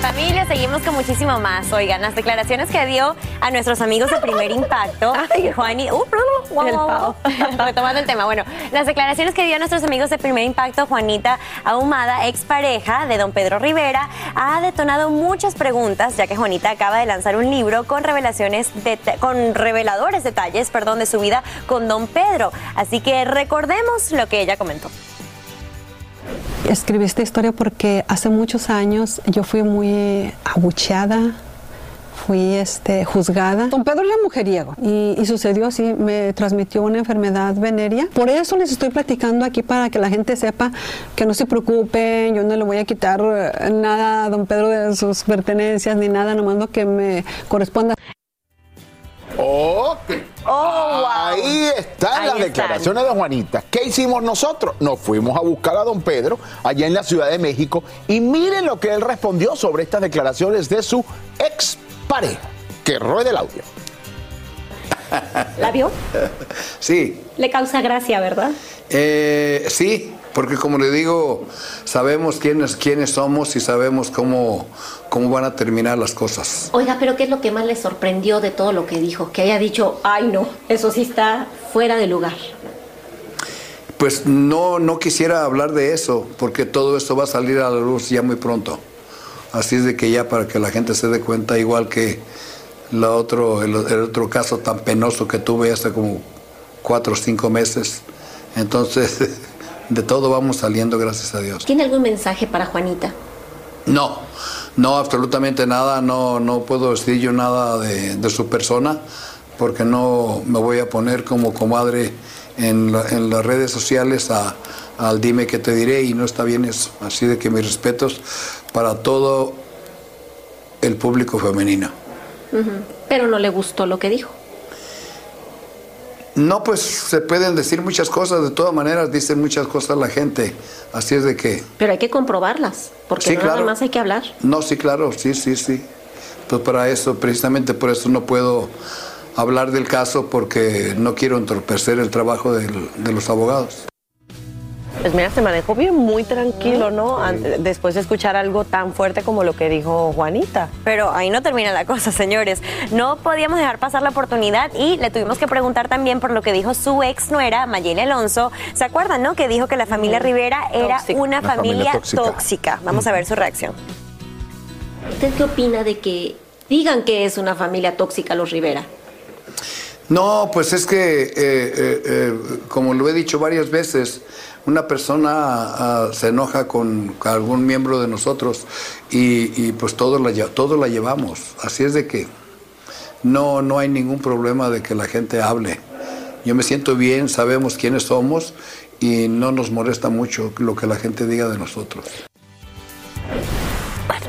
Familia, seguimos con muchísimo más. Oigan, las declaraciones que dio a nuestros amigos de Primer Impacto, *laughs* Juani, uh, *laughs* retomando el tema. Bueno, las declaraciones que dio a nuestros amigos de Primer Impacto, Juanita Ahumada, expareja de don Pedro Rivera, ha detonado muchas preguntas, ya que Juanita acaba de lanzar un libro con revelaciones, de, con reveladores detalles, perdón, de su vida con don Pedro. Así que recordemos lo que ella comentó. Escribí esta historia porque hace muchos años yo fui muy abucheada, fui este, juzgada. Don Pedro era mujeriego y, y sucedió así, me transmitió una enfermedad venérea. Por eso les estoy platicando aquí para que la gente sepa que no se preocupen, yo no le voy a quitar eh, nada a don Pedro de sus pertenencias ni nada, nomás lo que me corresponda. Ok. Ahí están Ahí las están. declaraciones de Juanita. ¿Qué hicimos nosotros? Nos fuimos a buscar a don Pedro allá en la Ciudad de México y miren lo que él respondió sobre estas declaraciones de su ex pareja. Que ruede el audio. ¿La vio? Sí, Le causa gracia, ¿verdad? eh, sí, porque como le digo, sabemos quiénes, quiénes somos y sabemos cómo, cómo van a terminar las cosas. Oiga, pero ¿qué es lo que más le sorprendió de todo lo que dijo? Que haya dicho, ay no, eso sí está fuera de lugar. Pues no, no quisiera hablar de eso, porque todo esto va a salir a la luz ya muy pronto. Así es de que ya para que la gente se dé cuenta, igual que la otro, el, el otro caso tan penoso que tuve hace como cuatro o cinco meses. Entonces, *laughs* de todo vamos saliendo, gracias a Dios. ¿Tiene algún mensaje para Juanita? No, no, absolutamente nada, no, no puedo decir yo nada de, de su persona, porque no me voy a poner como comadre en, la- en las redes sociales a- al dime que te diré y no está bien eso. Así de que mis respetos para todo el público femenino. Pero no le gustó lo que dijo. No, pues se pueden decir muchas cosas, de todas maneras dicen muchas cosas la gente, así es de que... Pero hay que comprobarlas, porque Sí, no nada más hay que hablar. No, sí, claro, sí, sí, sí. Pues para eso, precisamente por eso no puedo hablar del caso porque no quiero entorpecer el trabajo del- de los abogados. Pues mira, se manejó bien muy tranquilo, ¿no? Después de escuchar algo tan fuerte como lo que dijo Juanita. Pero ahí no termina la cosa, señores. No podíamos dejar pasar la oportunidad y le tuvimos que preguntar también por lo que dijo su ex nuera, Mayeli Alonso. ¿Se acuerdan, no? Que dijo que la familia Rivera era Tóxica. una Una familia familia tóxica. tóxica. Vamos a ver su reacción. ¿Usted qué opina de que digan que es una familia tóxica los Rivera? No, pues es que, eh, eh, eh, como lo he dicho varias veces, una persona ah, se enoja con algún miembro de nosotros y, y, pues todos la, todos la llevamos. Así es de que no, no hay ningún problema de que la gente hable. Yo me siento bien, sabemos quiénes somos y no nos molesta mucho lo que la gente diga de nosotros.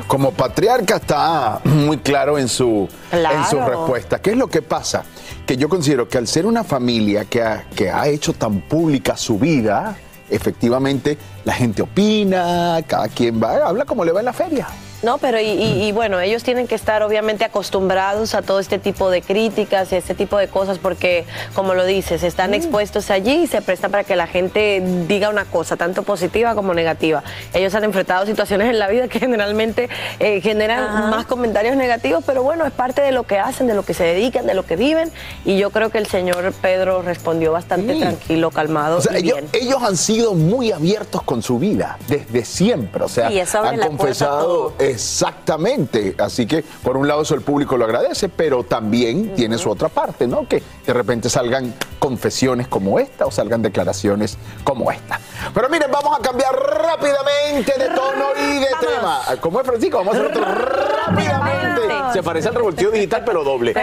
Como patriarca está muy claro en su, Claro. en su respuesta. ¿Qué es lo que pasa? Que yo considero que al ser una familia que ha, que ha hecho tan pública su vida, efectivamente la gente opina, cada quien va, habla como le va en la feria. No, pero y, y- y bueno, ellos tienen que estar obviamente acostumbrados a todo este tipo de críticas y este tipo de cosas porque, como lo dices, están expuestos allí y se prestan para que la gente diga una cosa, tanto positiva como negativa. Ellos han enfrentado situaciones en la vida que generalmente eh, generan más comentarios negativos, pero bueno, es parte de lo que hacen, de lo que se dedican, de lo que viven y yo creo que el señor Pedro respondió bastante tranquilo, calmado O sea, y ellos, bien. ellos han sido muy abiertos con su vida, desde siempre. O sea, Y eso han confesado. Exactamente. Así que, por un lado, eso el público lo agradece, pero también tiene su otra parte, ¿no? Que de repente salgan confesiones como esta o salgan declaraciones como esta. Pero miren, vamos a cambiar rápidamente de tono y de tema. ¿Cómo es, Francisco? Vamos a hacer otro rápidamente. Se parece al revoltillo digital, pero doble.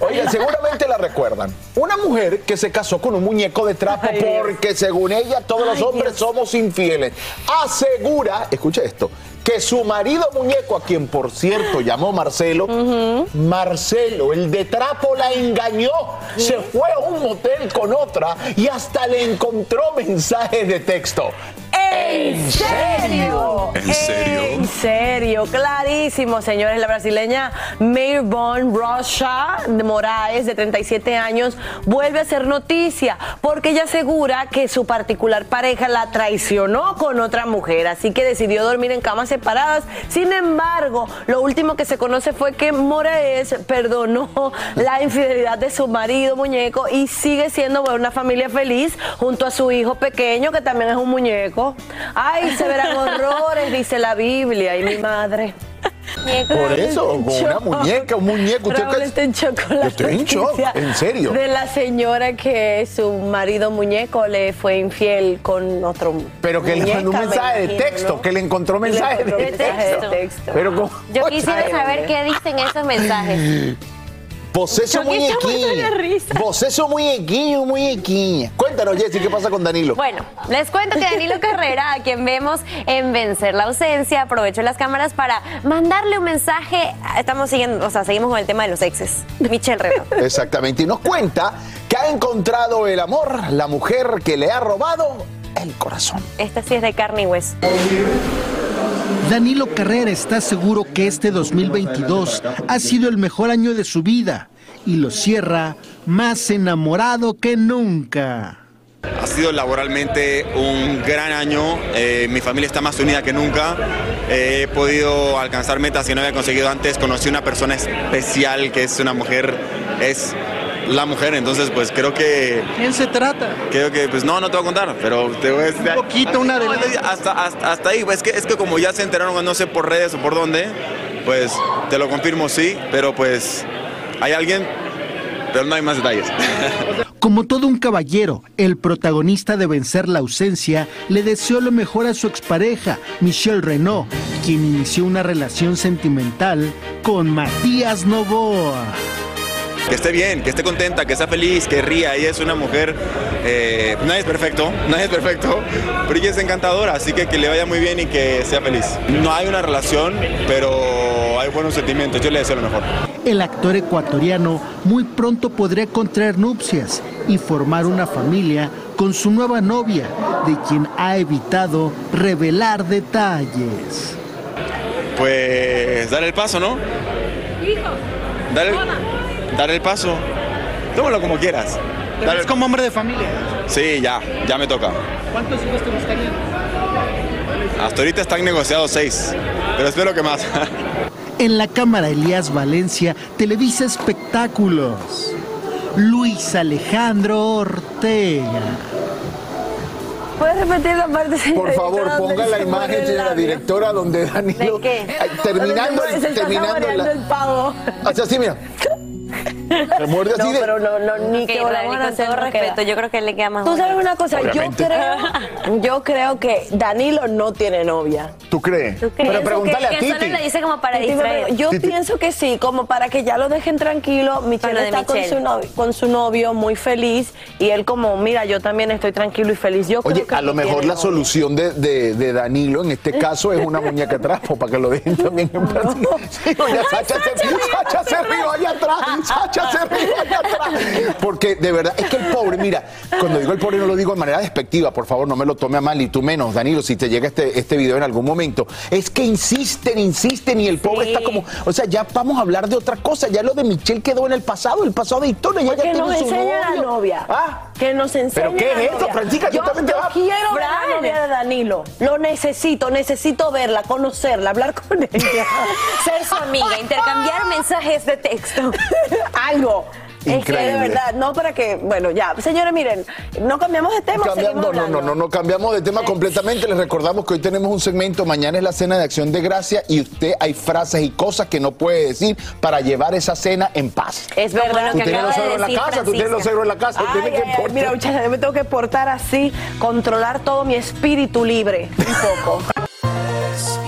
Oigan, seguramente la recuerdan. Una mujer que se casó con un muñeco de trapo porque según ella todos los hombres somos infieles. Asegura, escucha esto, que su marido muñeco, a quien por cierto llamó Marcelo, Marcelo, el de trapo la engañó, se fue a un motel con otra y hasta le encontró mensajes de texto. ¿En serio? ¿En serio? En serio, clarísimo, señores. La brasileña Maybon Rocha de Moraes, de 37 años, vuelve a hacer noticia porque ella asegura que su particular pareja la traicionó con otra mujer, así que decidió dormir en camas separadas. Sin embargo, lo último que se conoce fue que Moraes perdonó la infidelidad de su marido muñeco y sigue siendo una familia feliz junto a su hijo pequeño, que también es un muñeco. Ay, se verán *laughs* horrores, dice la Biblia y mi madre. Por eso, con una muñeca, un muñeco. usted Raúl que- está en shock con la Yo estoy en shock, *laughs* en serio. De la señora que su marido muñeco le fue infiel con otro Pero que le muñeca, mandó un me mensaje de imagino, texto, ¿no? que le encontró Le mensaje encontró de mensaje texto. de texto. Pero como- Yo quisiera saber qué dicen esos mensajes. *laughs* Poseso Yo quisiera muñequinho. muñequinha. Cuéntanos, Jessy, ¿qué pasa con Danilo? Bueno, les cuento que Danilo Carrera, a quien vemos en Vencer la ausencia, aprovechó las cámaras para mandarle un mensaje. Estamos siguiendo, o sea, seguimos con el tema de los exes. Michelle Redo. Exactamente. Y nos cuenta que ha encontrado el amor, la mujer que le ha robado el corazón. Esta sí es de carne y hueso. Danilo Carrera está seguro que este 2022 ha sido el mejor año de su vida y lo cierra más enamorado que nunca. Ha sido laboralmente un gran año, eh, mi familia está más unida que nunca, Eh, he podido alcanzar metas que no había conseguido antes, conocí una persona especial que es una mujer, es la mujer, entonces pues creo que... ¿Quién se trata? Creo que, pues no, no te voy a contar, pero te voy a decir... Un poquito, una de hasta, hasta, hasta ahí, es que, es que como ya se enteraron, no sé por redes o por dónde, pues te lo confirmo sí, pero pues hay alguien, pero no hay más detalles. *laughs* Como todo un caballero, el protagonista de Vencer la ausencia le deseó lo mejor a su expareja, Michelle Renault, quien inició una relación sentimental con Matías Novoa. Que esté bien, que esté contenta, que sea feliz, que ría. Ella es una mujer, eh, nadie es perfecto, *laughs* nadie es perfecto, pero ella es encantadora, así que que le vaya muy bien y que sea feliz. No hay una relación, pero hay buenos sentimientos, yo le deseo lo mejor. El actor ecuatoriano muy pronto podría contraer nupcias y formar una familia con su nueva novia, de quien ha evitado revelar detalles. Pues dar el paso, ¿no? Dar el, dar el paso. Tómalo como quieras. ¿Te ves como hombre de familia? Sí, ya, ya me toca. ¿Cuántos hijos te gustaría? Hasta ahorita están negociados seis, pero espero que más. *laughs* En la cámara Elías Valencia, Televisa Espectáculos. Luis Alejandro Ortega. ¿Puedes repetir la parte, Por señora favor, directora, ponga la imagen, el señora directora, donde Danilo. ¿De qué? Terminando, está terminando la. el pavo. Así, así, mira. *laughs* Se muerde así No, de. pero no, no, ni Ok, que la con todo no respeto, queda. yo creo que le queda más Tú sabes una cosa, yo Obviamente. creo, yo creo que Danilo no tiene novia. ¿Tú crees? ¿Tú Pero crees? pregúntale que, a que Titi. solo lo dice como para Titi, distraer. Yo Titi. pienso que sí, como para que ya lo dejen tranquilo. Michelle Con está con Michelle. su, novio, con su novio muy feliz y él como, mira, yo también estoy tranquilo y feliz. Yo Oye, creo que a lo mejor la novia. solución de, de- de Danilo en este caso es una muñeca trapo para que lo dejen también en *laughs* paz. Sí, oye, Sacha, se, Sacha se rió allá atrás, Sacha se rió allá atrás. Porque de verdad, es que el pobre, mira, cuando digo el pobre no lo digo de manera despectiva, por favor, no me lo tome a mal, y tú menos, Danilo, si te llega este, este video en algún momento. Es que insisten, insisten, y el pobre Sí. está como, o sea, ya vamos a hablar de otra cosa, ya lo de Michelle quedó en el pasado, el pasado de historia, ya, ya que tiene nos su enseñe la novia. Ah, Que nos enseñe ¿Pero qué la es esto, novia. Francisca? Tú Yo, también te yo vas- quiero ver la novia de Danilo. Lo necesito, necesito verla, conocerla, hablar con ella. *laughs* Ser su amiga, intercambiar mensajes de texto. *laughs* Algo. Es que de Increíble. verdad, no para que, bueno, ya, señores, miren, no cambiamos de tema, no, no, no, no, no, cambiamos de tema completamente. Les recordamos que hoy tenemos un segmento, mañana es la cena de acción de gracia y usted hay frases y cosas que no puede decir para llevar esa cena en paz. Es verdad. Tú que tienes acaba los de suegros en la casa, tú tienes los suegros en la casa, Ay, tienes que ay, ay, portar- mira, muchachos, yo me tengo que portar así, controlar todo mi espíritu libre, un poco. *laughs*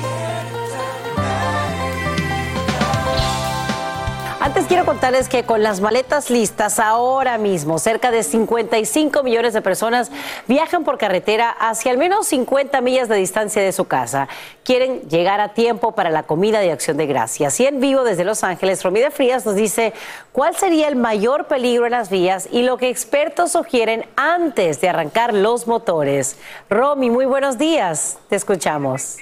Quiero contarles que con las maletas listas ahora mismo, cerca de 55 millones de personas viajan por carretera hacia al menos 50 millas de distancia de su casa. Quieren llegar a tiempo para la comida de acción de gracias. Y en vivo desde Los Ángeles, Romida Frías nos dice cuál sería el mayor peligro en las vías y lo que expertos sugieren antes de arrancar los motores. Romy, muy buenos días. Te escuchamos.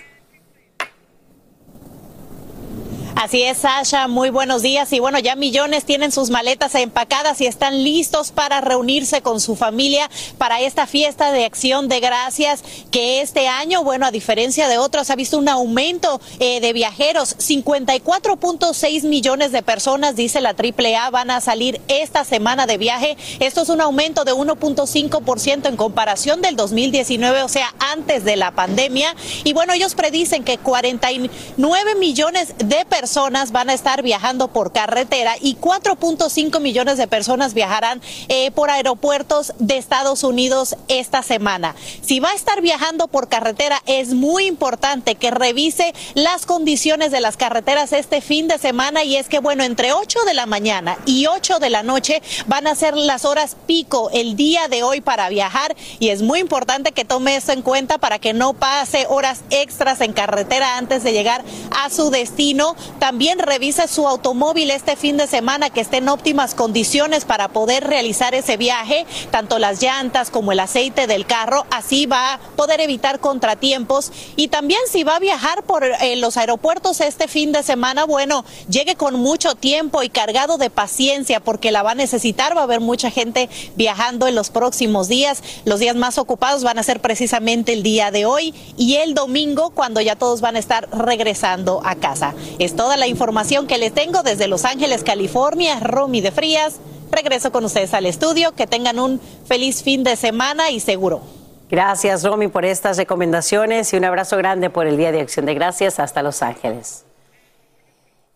Así es, Sasha, muy buenos días. Y bueno, ya millones tienen sus maletas empacadas y están listos para reunirse con su familia para esta fiesta de acción de gracias que este año, bueno, a diferencia de otros, ha visto un aumento eh, de viajeros. 54.6 millones de personas, dice la AAA, van a salir esta semana de viaje. Esto es un aumento de 1.5% en comparación del 2019, o sea, antes de la pandemia. Y bueno, ellos predicen que 49 millones de personas van a estar viajando por carretera y 4.5 millones de personas viajarán eh, por aeropuertos de Estados Unidos esta semana. Si va a estar viajando por carretera, es muy importante que revise las condiciones de las carreteras este fin de semana y es que, bueno, entre 8 de la mañana y 8 de la noche van a ser las horas pico el día de hoy para viajar y es muy importante que tome eso en cuenta para que no pase horas extras en carretera antes de llegar a su destino. También revise su automóvil este fin de semana que esté en óptimas condiciones para poder realizar ese viaje, tanto las llantas como el aceite del carro, así va a poder evitar contratiempos. Y también si va a viajar por eh, los aeropuertos este fin de semana, bueno, llegue con mucho tiempo y cargado de paciencia porque la va a necesitar, va a haber mucha gente viajando en los próximos días, los días más ocupados van a ser precisamente el día de hoy y el domingo cuando ya todos van a estar regresando a casa. Es toda la información que les tengo desde Los Ángeles, California, Romy de Frías. Regreso con ustedes al estudio, que tengan un feliz fin de semana y seguro. Gracias, Romy, por estas recomendaciones y un abrazo grande por el Día de Acción de Gracias hasta Los Ángeles.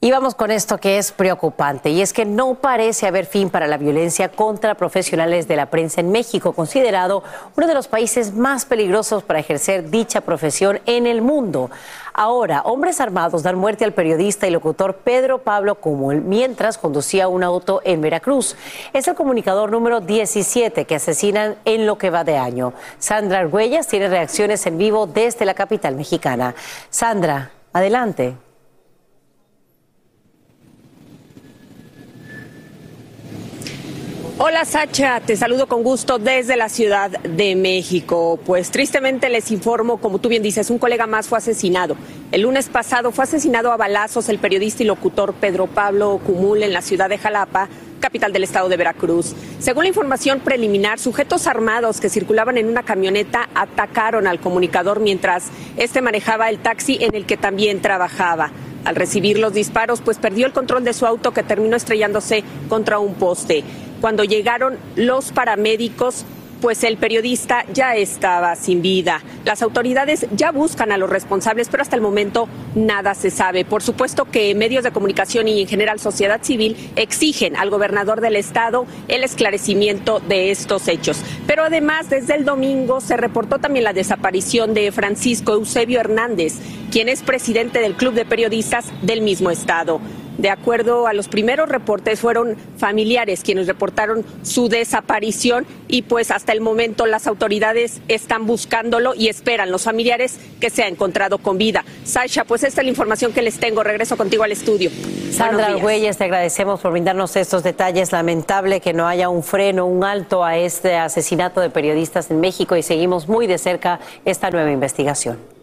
Y vamos con esto que es preocupante, y es que no parece haber fin para la violencia contra profesionales de la prensa en México, considerado uno de los países más peligrosos para ejercer dicha profesión en el mundo. Ahora, hombres armados dan muerte al periodista y locutor Pedro Pablo Cumul mientras conducía un auto en Veracruz. Es el comunicador número 17 que asesinan en lo que va de año. Sandra Argüellas tiene reacciones en vivo desde la capital mexicana. Sandra, adelante. Hola Sacha, te saludo con gusto desde la Ciudad de México. Pues tristemente les informo, como tú bien dices, un colega más fue asesinado. El lunes pasado fue asesinado a balazos el periodista y locutor Pedro Pablo Cumul en la ciudad de Jalapa, capital del estado de Veracruz. Según la información preliminar, sujetos armados que circulaban en una camioneta atacaron al comunicador mientras este manejaba el taxi en el que también trabajaba. Al recibir los disparos, pues perdió el control de su auto que terminó estrellándose contra un poste. Cuando llegaron los paramédicos, pues el periodista ya estaba sin vida. Las autoridades ya buscan a los responsables, pero hasta el momento nada se sabe. Por supuesto que medios de comunicación y en general sociedad civil exigen al gobernador del estado el esclarecimiento de estos hechos. Pero además, desde el domingo se reportó también la desaparición de Francisco Eusebio Hernández, quien es presidente del Club de Periodistas del mismo estado. De acuerdo a los primeros reportes, fueron familiares quienes reportaron su desaparición y pues hasta el momento las autoridades están buscándolo y esperan los familiares que sea encontrado con vida. Sasha, pues esta es la información que les tengo. Regreso contigo al estudio. Sandra Huellas, te agradecemos por brindarnos estos detalles. Lamentable que no haya un freno, un alto a este asesinato de periodistas en México y seguimos muy de cerca esta nueva investigación.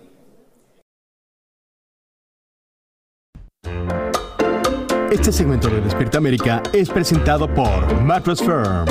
Este segmento de Despierta América es presentado por Mattress Firm.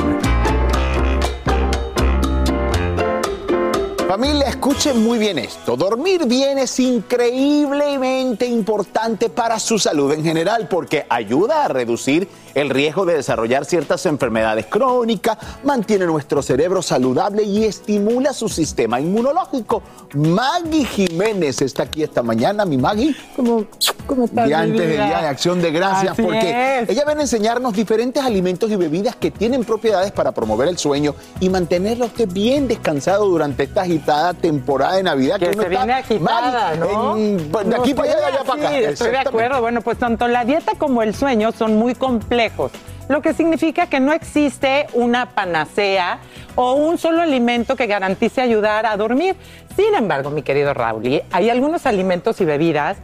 Familia, escuchen muy bien esto. Dormir bien es increíblemente importante para su salud en general porque ayuda a reducir el riesgo de desarrollar ciertas enfermedades crónicas, mantiene nuestro cerebro saludable y estimula su sistema inmunológico. Maggie Jiménez está aquí esta mañana, mi Maggie. ¿Cómo, cómo estás? Y antes del? Día de Acción de Gracias, Así porque es. ella viene a enseñarnos diferentes alimentos y bebidas que tienen propiedades para promover el sueño y mantenerlo usted bien descansado durante esta agitada temporada de Navidad. que uno se está, viene agitada, Maggie, ¿no? en- de aquí para allá, de allá para acá. Estoy de acuerdo. Bueno, pues tanto la dieta como el sueño son muy complejos. Lo que significa que no existe una panacea o un solo alimento que garantice ayudar a dormir. Sin embargo, mi querido Raúl, hay algunos alimentos y bebidas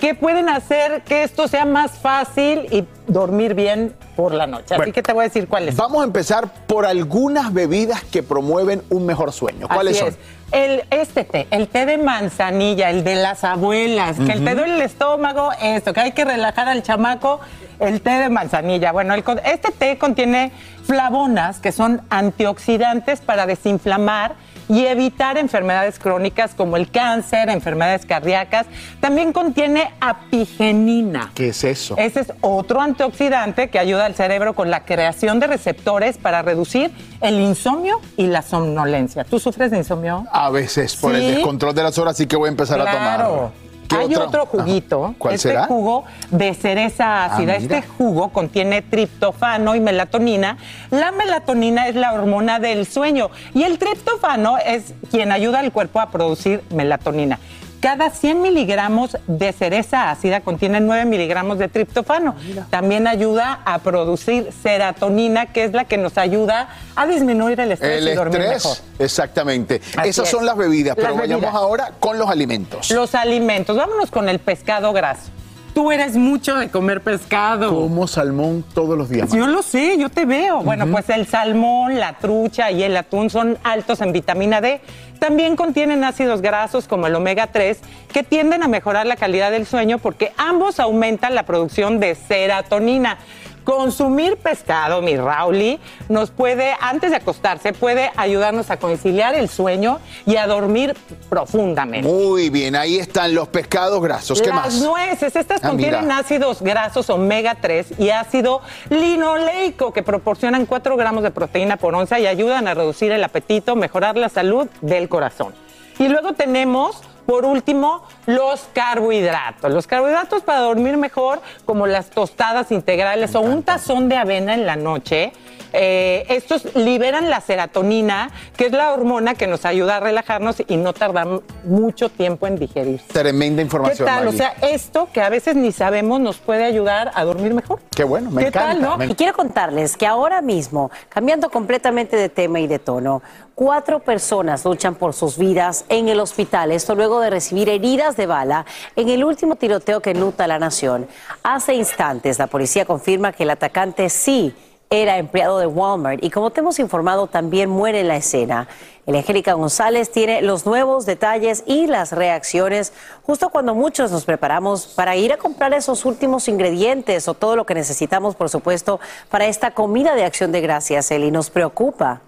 que pueden hacer que esto sea más fácil y dormir bien por la noche. Así que te voy a decir cuáles. Vamos a empezar por algunas bebidas que promueven un mejor sueño. ¿Cuáles Así son? es. El, este té, el té de manzanilla, el de las abuelas, que el te duele el estómago, esto, que hay que relajar al chamaco, el té de manzanilla. Bueno, el este té contiene flavonas, que son antioxidantes para desinflamar y evitar enfermedades crónicas como el cáncer, enfermedades cardíacas. También contiene apigenina. ¿Qué es eso? Ese es otro antioxidante que ayuda al cerebro con la creación de receptores para reducir el insomnio y la somnolencia. ¿Tú sufres de insomnio? A veces, por el descontrol de las horas, sí que voy a empezar a tomar. ¿Qué Hay otro? otro juguito. Ajá. ¿Cuál este será? jugo de cereza ácida. Ah, mira. este jugo contiene triptofano y melatonina. La melatonina es la hormona del sueño y el triptofano es quien ayuda al cuerpo a producir melatonina. Cada 100 miligramos de cereza ácida contiene 9 miligramos de triptofano. También ayuda a producir serotonina, que es la que nos ayuda a disminuir el estrés El y dormir estrés, mejor. exactamente. Así Esas es. son las bebidas, pero Las vayamos bebidas. ahora con los alimentos. Los alimentos. Vámonos con el pescado graso. Tú eres mucho de comer pescado. Como salmón todos los días. Yo lo sé, yo te veo. Bueno, pues el salmón, la trucha y el atún son altos en vitamina D. También contienen ácidos grasos como el omega 3 que tienden a mejorar la calidad del sueño porque ambos aumentan la producción de serotonina. Consumir pescado, mi Rauli, nos puede, antes de acostarse, puede ayudarnos a conciliar el sueño y a dormir profundamente. Muy bien, ahí están los pescados grasos. ¿Qué Las más? nueces, estas Ah, contienen mira. ácidos grasos omega 3 y ácido linoleico que proporcionan 4 gramos de proteína por onza y ayudan a reducir el apetito, mejorar la salud del corazón. Y luego tenemos, por último, los carbohidratos. Los carbohidratos para dormir mejor, como las tostadas integrales o un tazón de avena en la noche. Eh, estos liberan la serotonina, que es la hormona que nos ayuda a relajarnos y no tardar mucho tiempo en digerir. Tremenda ¿Qué información. tal? O sea, esto que a veces ni sabemos nos puede ayudar a dormir mejor. Qué bueno, me ¿Qué encanta. tal, no? me Y quiero contarles que ahora mismo, cambiando completamente de tema y de tono, cuatro personas luchan por sus vidas en el hospital. Esto luego de recibir heridas de bala en el último tiroteo que enluta a la nación. Hace instantes, la policía confirma que el atacante sí era empleado de Walmart y como te hemos informado también muere en la escena. Angélica González tiene los nuevos detalles y las reacciones justo cuando muchos nos preparamos para ir a comprar esos últimos ingredientes o todo lo que necesitamos, por supuesto, para esta comida de acción de gracias, Eli. Nos preocupa.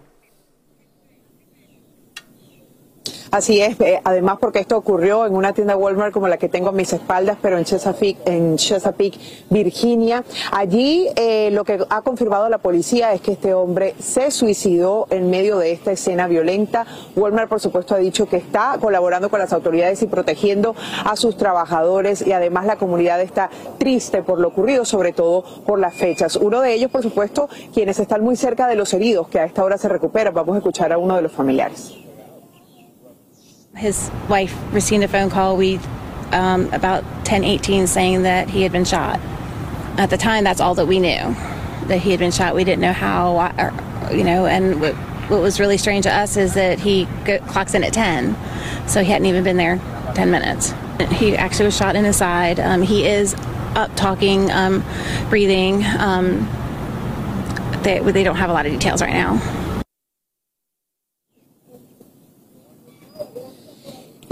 Así es, eh, además porque esto ocurrió en una tienda Walmart como la que tengo a mis espaldas, pero en Chesapeake, en Chesapeake Virginia. Allí eh, lo que ha confirmado la policía es que este hombre se suicidó en medio de esta escena violenta. Walmart, por supuesto, ha dicho que está colaborando con las autoridades y protegiendo a sus trabajadores y además la comunidad está triste por lo ocurrido, sobre todo por las fechas. Uno de ellos, por supuesto, quienes están muy cerca de los heridos, que a esta hora se recuperan. Vamos a escuchar a uno de los familiares. His wife received a phone call we um, about 10:18 saying that he had been shot. At the time, that's all that we knew that he had been shot. We didn't know how, or, you know. And what, what was really strange to us is that he go, clocks in at 10, so he hadn't even been there 10 minutes. He actually was shot in his side. Um, he is up talking, um, breathing. Um, they, they don't have a lot of details right now.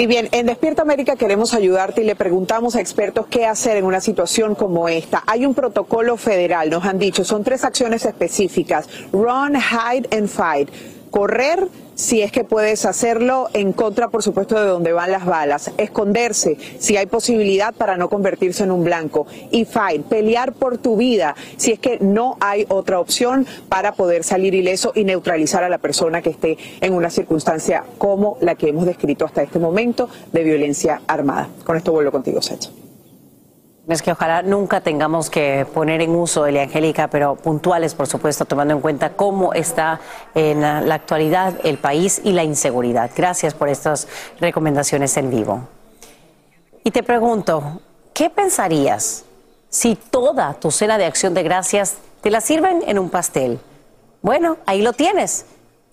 Y bien, en Despierta América queremos ayudarte y le preguntamos a expertos qué hacer en una situación como esta. Hay un protocolo federal, nos han dicho, son tres acciones específicas. Run, hide and fight. Correr si es que puedes hacerlo en contra, por supuesto, de donde van las balas. Esconderse si hay posibilidad para no convertirse en un blanco. Y fight, pelear por tu vida si es que no hay otra opción para poder salir ileso y neutralizar a la persona que esté en una circunstancia como la que hemos descrito hasta este momento de violencia armada. Con esto vuelvo contigo, Sacha. Es que ojalá nunca tengamos que poner en uso, Elia Angélica, pero puntuales, por supuesto, tomando en cuenta cómo está en la, la actualidad el país y la inseguridad. Gracias por estas recomendaciones en vivo. Y te pregunto, ¿qué pensarías si toda tu cena de acción de gracias te la sirven en un pastel? Bueno, ahí lo tienes.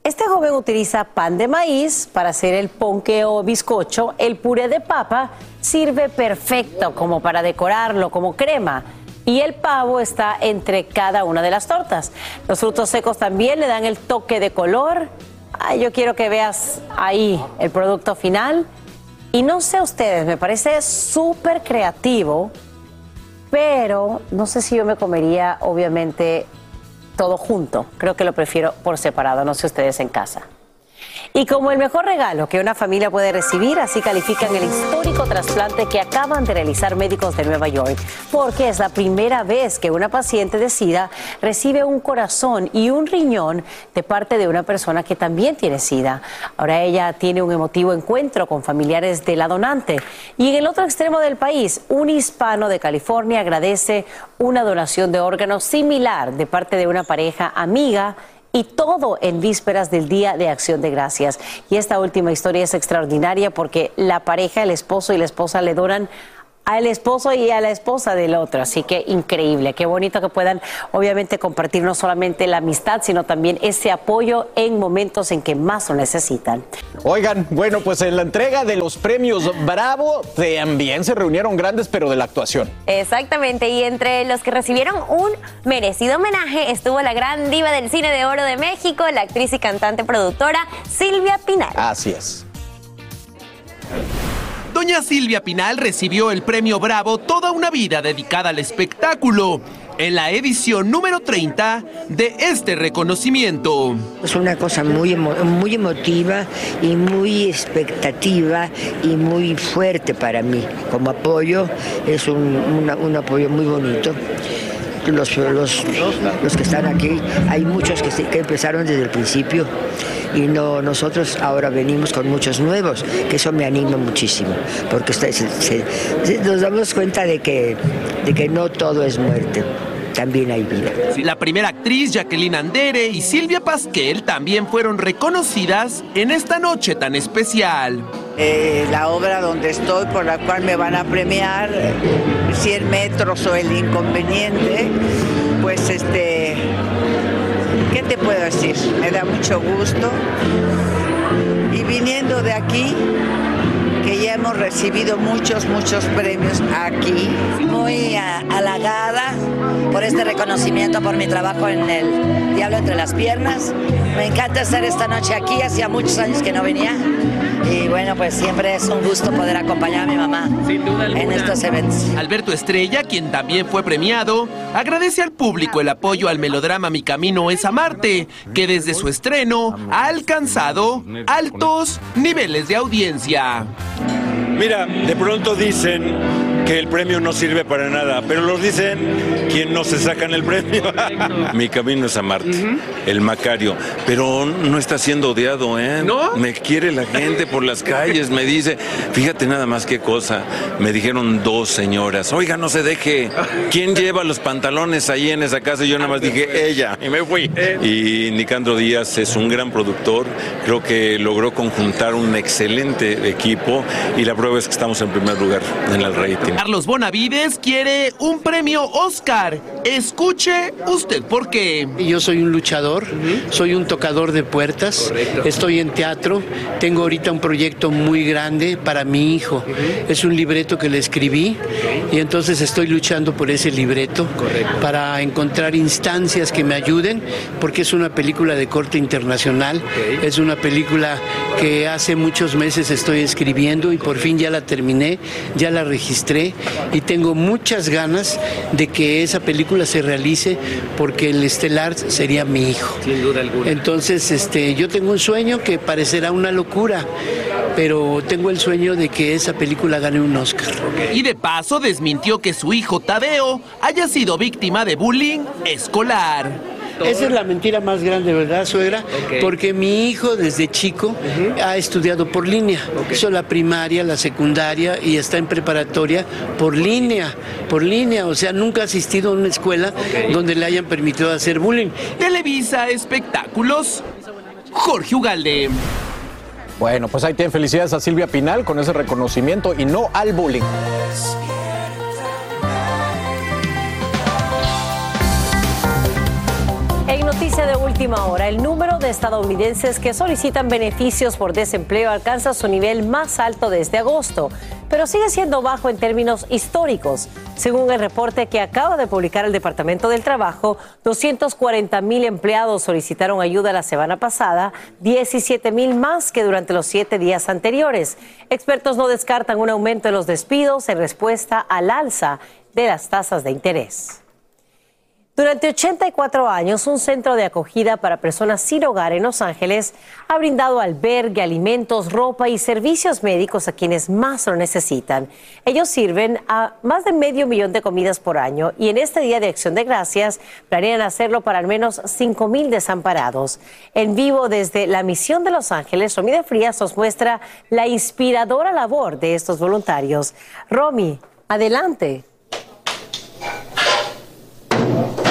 Este joven utiliza pan de maíz para hacer el ponque o bizcocho. El puré de papa sirve perfecto como para decorarlo, como crema. Y el pavo está entre cada una de las tortas. Los frutos secos también le dan el toque de color. Ay, yo quiero que veas ahí el producto final. Y no sé ustedes, me parece súper creativo, pero no sé si yo me comería, obviamente, todo junto. Creo que lo prefiero por separado, no sé ustedes en casa. Y como el mejor regalo que una familia puede recibir, así califican el histórico trasplante que acaban de realizar médicos de Nueva York, porque es la primera vez que una paciente de SIDA recibe un corazón y un riñón de parte de una persona que también tiene SIDA. Ahora ella tiene un emotivo encuentro con familiares de la donante. Y en el otro extremo del país, un hispano de California agradece una donación de órganos similar de parte de una pareja amiga y todo en vísperas del Día de Acción de Gracias. Y esta última historia es extraordinaria porque la pareja, el esposo y la esposa le donan al esposo y a la esposa del otro. Así que increíble, qué bonito que puedan obviamente compartir no solamente la amistad, sino también ese apoyo en momentos en que más lo necesitan. Oigan, bueno, pues en la entrega de los premios Bravo también se reunieron grandes, pero de la actuación. Exactamente, y entre los que recibieron un merecido homenaje estuvo la gran diva del cine de oro de México, la actriz y cantante productora Silvia Pinal. Así es. Doña Silvia Pinal recibió el premio Bravo toda una vida dedicada al espectáculo en la edición número 30 de este reconocimiento. Es una cosa muy, muy emotiva y muy expectativa y muy fuerte para mí. Como apoyo es un apoyo muy bonito los, los, los que están aquí, hay muchos que, que empezaron desde el principio. Y no nosotros ahora venimos con muchos nuevos, que eso me anima muchísimo, porque nos damos cuenta de que, de que no todo es muerte también hay vida. La primera actriz, Jacqueline Andere y Silvia Pasquel, también fueron reconocidas en esta noche tan especial. Eh, la obra donde estoy, por la cual me van a premiar, 100 metros o el inconveniente, pues este, ¿qué te puedo decir? Me da mucho gusto. Y viniendo de aquí, hemos recibido muchos, muchos premios aquí. Muy halagada por este reconocimiento, por mi trabajo en el Diablo entre las Piernas. Me encanta estar esta noche aquí, hacía muchos años que no venía. Y bueno, pues siempre es un gusto poder acompañar a mi mamá en estos eventos. Alberto Estrella, quien también fue premiado, agradece al público el apoyo al melodrama Mi Camino es Amarte, que desde su estreno ha alcanzado altos niveles de audiencia. Mira, de pronto dicen que el premio no sirve para nada, pero los dicen quien no se sacan el premio. *laughs* Mi camino es a Marte, el Macario, pero no está siendo odiado, ¿eh? ¿No? Me quiere la gente por las calles, me dice, fíjate nada más qué cosa, me dijeron dos señoras, oiga, no se deje, ¿quién *laughs* lleva los pantalones ahí en esa casa? Y yo nada más dije, ella, y me fui. Y Nicandro Díaz es un gran productor, creo que logró conjuntar un excelente equipo y la prueba es que estamos en primer lugar en el rating. Carlos Bonavides quiere un premio Oscar. Escuche usted por qué. Yo soy un luchador, soy un tocador de puertas, estoy en teatro, tengo ahorita un proyecto muy grande para mi hijo. Es un libreto que le escribí y entonces estoy luchando por ese libreto para encontrar instancias que me ayuden porque es una película de corte internacional, es una película que hace muchos meses estoy escribiendo y por fin ya la terminé, ya la registré y tengo muchas ganas de que esa película se realice porque el estelar sería mi hijo. Sin duda alguna. Entonces, este, yo tengo un sueño que parecerá una locura, pero tengo el sueño de que esa película gane un Oscar. Y de paso desmintió que su hijo Tadeo haya sido víctima de bullying escolar. Esa es la mentira más grande, ¿verdad, suegra? Porque mi hijo desde chico ha estudiado por línea. Hizo la primaria, la secundaria y está en preparatoria por línea, por línea. O sea, nunca ha asistido a una escuela donde le hayan permitido hacer bullying. Televisa Espectáculos, Jorge Ugalde. Bueno, pues ahí tienen felicidades a Silvia Pinal con ese reconocimiento y no al bullying. De última hora, el número de estadounidenses que solicitan beneficios por desempleo alcanza su nivel más alto desde agosto, pero sigue siendo bajo en términos históricos. Según el reporte que acaba de publicar el Departamento del Trabajo, 240 mil empleados solicitaron ayuda la semana pasada, 17 mil más que durante los siete días anteriores. Expertos no descartan un aumento en los despidos en respuesta al alza de las tasas de interés. Durante 84 años, un centro de acogida para personas sin hogar en Los Ángeles ha brindado albergue, alimentos, ropa y servicios médicos a quienes más lo necesitan. Ellos sirven a más de medio millón de comidas por año y en este Día de Acción de Gracias planean hacerlo para al menos 5 mil desamparados. En vivo desde la misión de Los Ángeles, Romy Frías nos muestra la inspiradora labor de estos voluntarios. Romy, adelante.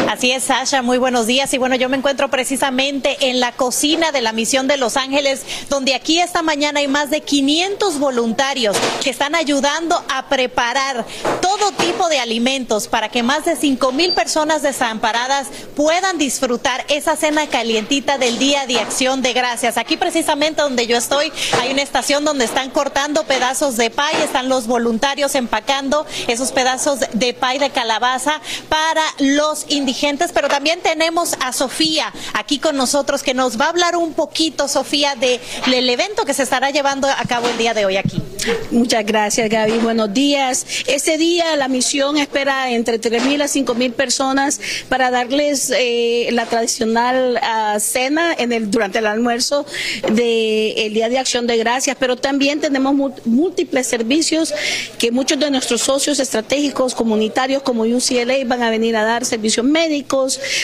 Así es, Sasha, muy buenos días. Y bueno, yo me encuentro precisamente en la cocina de la misión de Los Ángeles, donde aquí esta mañana hay más de 500 voluntarios que están ayudando a preparar todo tipo de alimentos para que más de 5 mil personas desamparadas puedan disfrutar esa cena calientita del Día de Acción de Gracias. Aquí precisamente donde yo estoy hay una estación donde están cortando pedazos de pay, están los voluntarios empacando esos pedazos de pay de calabaza para los indigentes, pero también tenemos a Sofía aquí con nosotros que nos va a hablar un poquito, Sofía, de- del evento que se estará llevando a cabo el día de hoy aquí. Muchas gracias, Gaby. Buenos días. Este día la misión espera entre 3.000 a 5.000 personas para darles eh, la tradicional ah, cena en el, durante el almuerzo del Día de Acción de Gracias, pero también tenemos múltiples servicios que muchos de nuestros socios estratégicos comunitarios como UCLA van a venir a dar servicios médicos,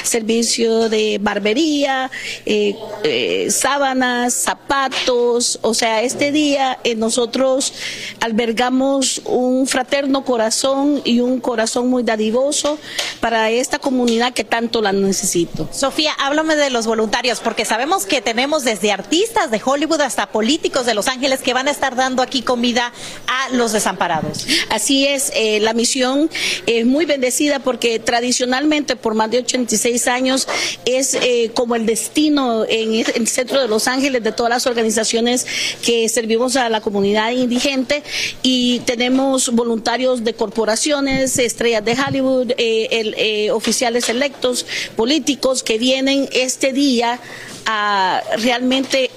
servicio de barbería, eh, eh, sábanas, zapatos. O sea, este día eh, nosotros albergamos un fraterno corazón y un corazón muy dadivoso para esta comunidad que tanto la necesito. Sofía, háblame de los voluntarios, porque sabemos que tenemos desde artistas de Hollywood hasta políticos de Los Ángeles que van a estar dando aquí comida a los desamparados. Así es, la misión es muy bendecida porque tradicionalmente por más de 86 años es eh, como el destino en el centro de Los Ángeles de todas las organizaciones que servimos a la comunidad indigente. Y tenemos voluntarios de corporaciones, estrellas de Hollywood, eh, el- eh, oficiales electos, políticos que vienen este día a realmente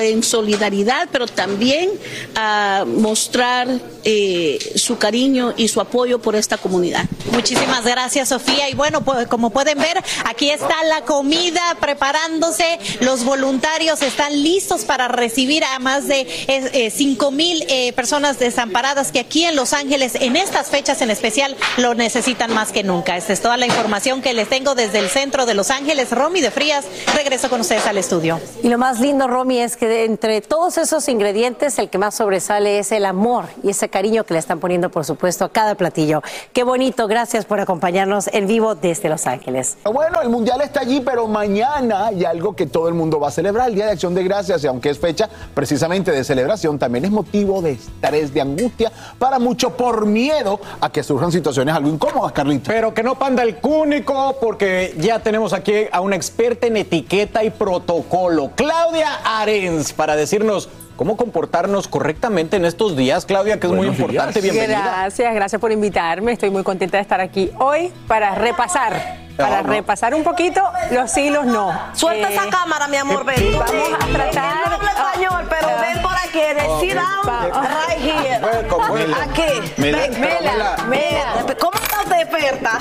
en solidaridad, pero también a mostrar eh, su cariño y su apoyo por esta comunidad. Muchísimas gracias, Sofía. Y bueno, pues, como pueden ver, aquí está la comida preparándose. Los voluntarios están listos para recibir a más de eh, 5 mil eh, personas desamparadas que aquí en Los Ángeles, en estas fechas en especial, lo necesitan más que nunca. Esta es toda la información que les tengo desde el centro de Los Ángeles. Romy de Frías, regreso con ustedes al estudio. Y lo más lindo, Romy, es que de entre todos esos ingredientes, el que más sobresale es el amor y ese cariño que le están poniendo, por supuesto, a cada platillo. Qué bonito, gracias por acompañarnos en vivo desde Los Ángeles. Bueno, el Mundial está allí, pero mañana hay algo que todo el mundo va a celebrar, el Día de Acción de Gracias, y aunque es fecha precisamente de celebración, también es motivo de estrés, de angustia para muchos por miedo a que surjan situaciones algo incómodas, Carlito. Pero que no panda el cúnico, porque ya tenemos aquí a una experta en etiqueta y protocolo, Claudia Arens, para decirnos cómo comportarnos correctamente en estos días. Claudia, que es muy importante, bienvenida. Gracias, gracias por invitarme. Estoy muy contenta de estar aquí hoy para repasar, para Ah, no. repasar un poquito los sí y los no. Suelta Eh, esa cámara, mi amor, ven. Vamos a tratar. No habla español, pero Ah. ven por aquí. sit down, right here. Welcome, welcome. Aquí. Mela, Ven, Mela, Mela. ¿Cómo estás de experta?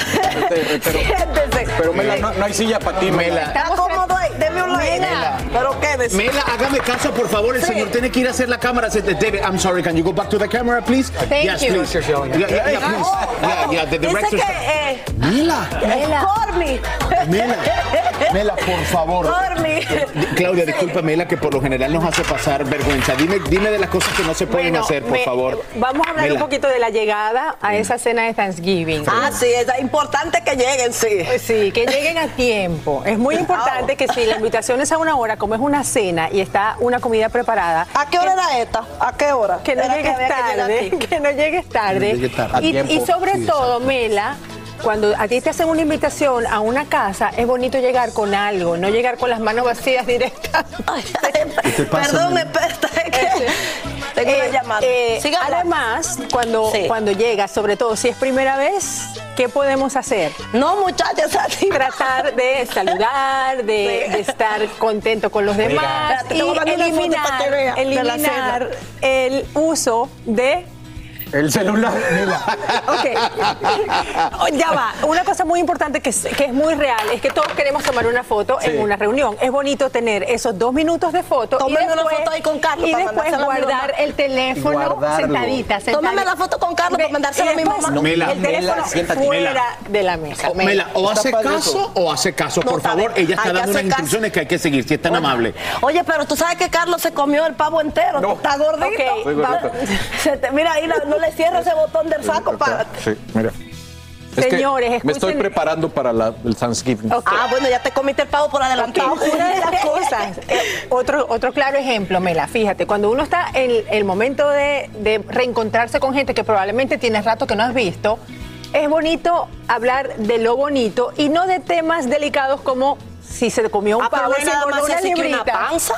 Siéntese. Pero Mela, no, no hay silla para ti, Mela. ¿Está cómodo ahí? Deme un like. Pero quédese. Mela, hágame caso, por favor. El Sí. señor tiene que ir a hacer la cámara. David, I'm sorry. Can you go back to the camera, please? Thank yes, you. please. Yeah, yeah, yeah, please. Yeah, yeah, the Dice director. que... Eh, Mela. Corny. Mela. Mela, por favor. Corny. Claudia, disculpa, Mela, que por lo general nos hace pasar vergüenza. Dime, dime de las cosas que no se pueden Bueno, hacer, por me- favor. Vamos a hablar Mela. un poquito de la llegada a esa cena de Thanksgiving. Ah, sí, es importante que lleguen, sí. Sí, que lleguen a tiempo. Es muy importante que si la invitación es a una hora, como es una cena y está una comida preparada. ¿A qué hora era esta? ¿A qué hora? Que no llegues que tarde, *laughs* que no llegues tarde. No llegue tarde. A Y, tiempo, y sobre sí, todo, Mela, cuando a ti te hacen una invitación a una casa, es bonito llegar con algo, no llegar con las manos vacías directas. ¿Qué te pasa, Perdón, es que tengo una Eh, llamada. eh, además, cuando, Sí. cuando llegas, sobre todo si es primera vez, ¿qué podemos hacer? No, muchachas, así. Tratar de saludar, de, Sí. de estar contento con los demás Espérate, y te voy a mandar una foto para que eliminar, vea de la eliminar el uso de El celular. Ok. Ya va. Una cosa muy importante que es, que es muy real es que todos queremos tomar una foto Sí. en una reunión. Es bonito tener esos dos minutos de foto. y Tómeme una foto ahí con Carlos Y para después guardar el teléfono Guardarlo. sentadita, sentadita. Tómame la foto con Carlos para mandársela a mi mamá. No, Mela, el teléfono Mela, siéntate, fuera Mela. de la mesa. O- Mela, o hace caso eso. o hace caso, No, por favor. Ella está dando unas instrucciones que hay que seguir, si es tan amable. Oye, pero tú sabes que Carlos se comió el pavo entero. No. Está gordito. *laughs* Se te- mira ahí, la- no le cierres ese botón del saco. Párate. Sí, mira. Es Señores, me estoy escuchen- preparando para la- el Thanksgiving. Ah, bueno, ya te comiste el pavo por adelantado. Ok, Una de las cosas, *laughs* eh, otro, otro claro ejemplo, Mela, fíjate, cuando uno está en el momento de, de reencontrarse con gente que probablemente tienes rato que no has visto, es bonito hablar de lo bonito y no de temas delicados como si se comió un Ah, pero pavo, se nada más una librita. panza.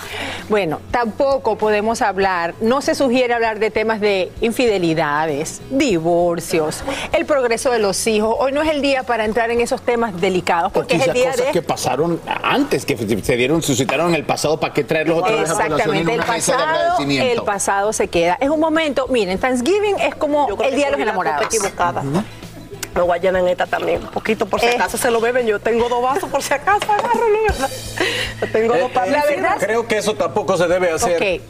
Bueno, tampoco podemos hablar, no se sugiere hablar de temas de infidelidades, divorcios, el progreso de los hijos. Hoy no es el día para entrar en esos temas delicados porque es el día cosas de que pasaron antes, que se dieron, suscitaron en el pasado, ¿para qué traerlos otra vez a Exactamente, el pasado, agradecimiento? el pasado se queda. Es un momento, miren, Thanksgiving es como el día de los enamorados. Me voy a llenar en esta también, un poquito por si Eh. acaso se lo beben. Yo tengo dos vasos por si acaso, agárralo. Yo tengo dos para La verdad- Creo que eso tampoco se debe hacer. Ok.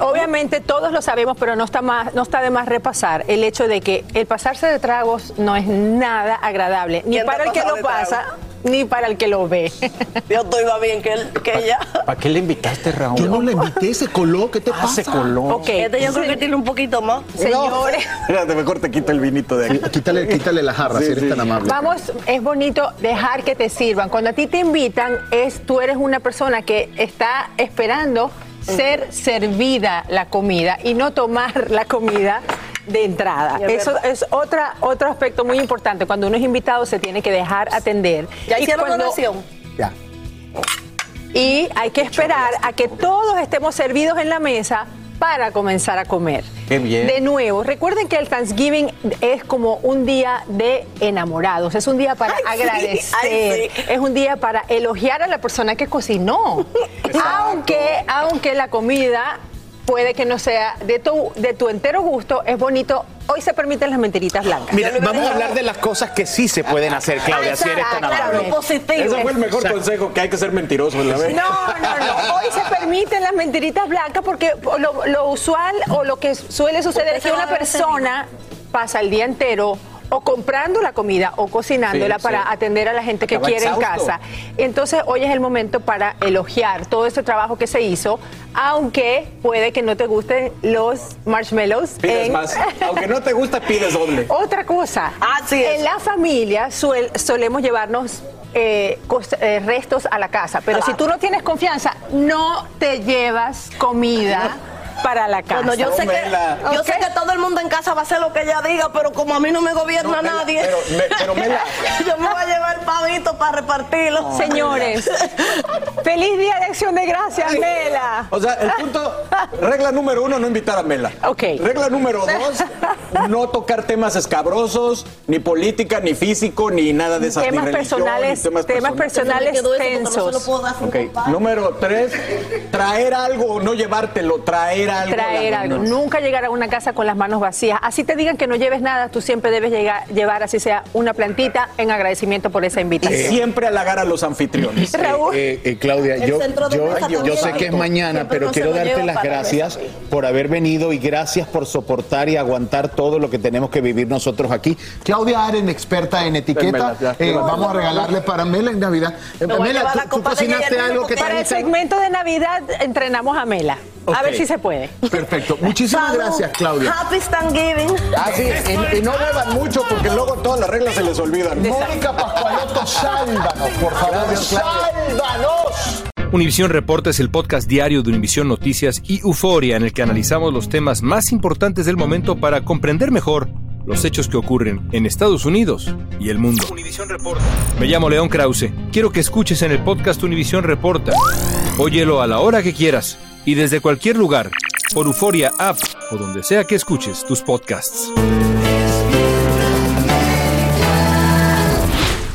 Obviamente todos lo sabemos, pero no está, más, no está de más repasar el hecho de que el pasarse de tragos no es nada agradable, ni ¿Quién te para el que lo trago? pasa, ni para el que lo ve. Yo estoy más bien que, él, que ella. ¿Para qué le invitaste, Raúl? Yo no le invité, se coló, ¿qué te Ah, pasa? se coló. Ok. Este yo creo que tiene un poquito más. Señores. *laughs* Espérate, mejor te quito el vinito de aquí. Quítale, quítale la jarra, Sí, si eres sí. tan amable. Vamos, es bonito dejar que te sirvan. Cuando a ti te invitan, es tú eres una persona que está esperando ser servida la comida y no tomar *laughs* la comida de entrada. Eso es otra, otro aspecto muy importante. Cuando uno es invitado se tiene que dejar atender. ¿Ya Y hicieron cuando- donación? Ya. Y hay que esperar a que todos estemos servidos en la mesa para comenzar a comer. Qué bien. De nuevo, recuerden que el Thanksgiving es como un día de enamorados, es un día para Ay, agradecer, ay, sí. es un día para elogiar a la persona que cocinó. *laughs* aunque, aunque la comida puede que no sea de tu, de tu entero gusto, es bonito. Hoy se permiten las mentiritas blancas. Mira, vamos a hablar de las cosas que sí se pueden hacer, Claudia, si eres tan amable. Claro, positivo. Ese fue el mejor consejo que hay que ser mentiroso en la vez. No, no, no. Hoy se permiten las mentiritas blancas porque lo, lo usual o lo que suele suceder es que una persona pasa el día entero o comprando la comida o cocinándola Sí, para sí. atender a la gente que quiere en casa. Entonces hoy es el momento para elogiar todo este trabajo que se hizo, aunque puede que no te gusten los marshmallows. Pides en- más. *laughs* Aunque no te gusta, pides doble. Otra cosa, Así es. en la familia suel- solemos llevarnos eh, eh, restos a la casa, pero si tú no tienes confianza, no te llevas comida para la casa. Bueno, yo sé, que, Mela. yo Ok. sé que todo el mundo en casa va a hacer lo que ella diga, pero como a mí no me gobierna No, Mela, nadie, pero, me- pero Mela, *laughs* yo me voy a llevar pavito para repartirlo. Señores, feliz día de acción de gracias, Mela. O sea, el punto, regla número uno, no invitar a Mela. Ok. Regla número *laughs* dos, no tocar temas escabrosos, ni política, ni físico, ni nada de esas. ni Temas religión, personales, ni temas temas personales. personales tensos. Ok, número tres, traer algo o no llevártelo, traer algo. traer algo. Nunca llegar a una casa con las manos vacías. Así te digan que no lleves nada, tú siempre debes llegar, llevar así sea una plantita en agradecimiento por esa Y invitación. siempre halagar a los anfitriones. *laughs* Raúl. Eh, eh, Claudia, El yo, yo, yo sé que es mañana, Siempre pero no quiero darte las gracias por haber venido y gracias por soportar y aguantar todo lo que tenemos que vivir nosotros aquí. Claudia Aren, experta en etiqueta, eh, vamos a regalarle para Mela en Navidad. Eh, Mela, ¿tú, cocinaste algo que porque Para el te segmento de Navidad entrenamos a Mela. A ver si se puede. Perfecto. Muchísimas Salud. gracias, Claudia. Happy Thanksgiving. Ah, sí, y, y no beban mucho porque luego todas las reglas se les olvidan. Mónica Pascualoto, sálvanos, por favor, sálvanos. Univisión Reporta es el podcast diario de Univisión Noticias y Euforia en el que analizamos los temas más importantes del momento para comprender mejor los hechos que ocurren en Estados Unidos y el mundo. Me llamo León Krause. Quiero que escuches en el podcast Univisión Reporta. Óyelo a la hora que quieras y desde cualquier lugar por Euforia App o donde sea que escuches tus podcasts.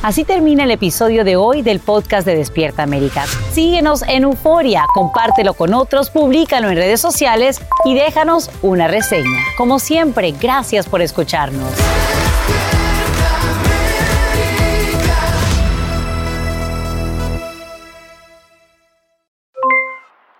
Así termina el episodio de hoy del podcast de Despierta América. Síguenos en Euforia, compártelo con otros, públicalo en redes sociales y déjanos una reseña. Como siempre, gracias por escucharnos.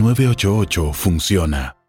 988 funciona.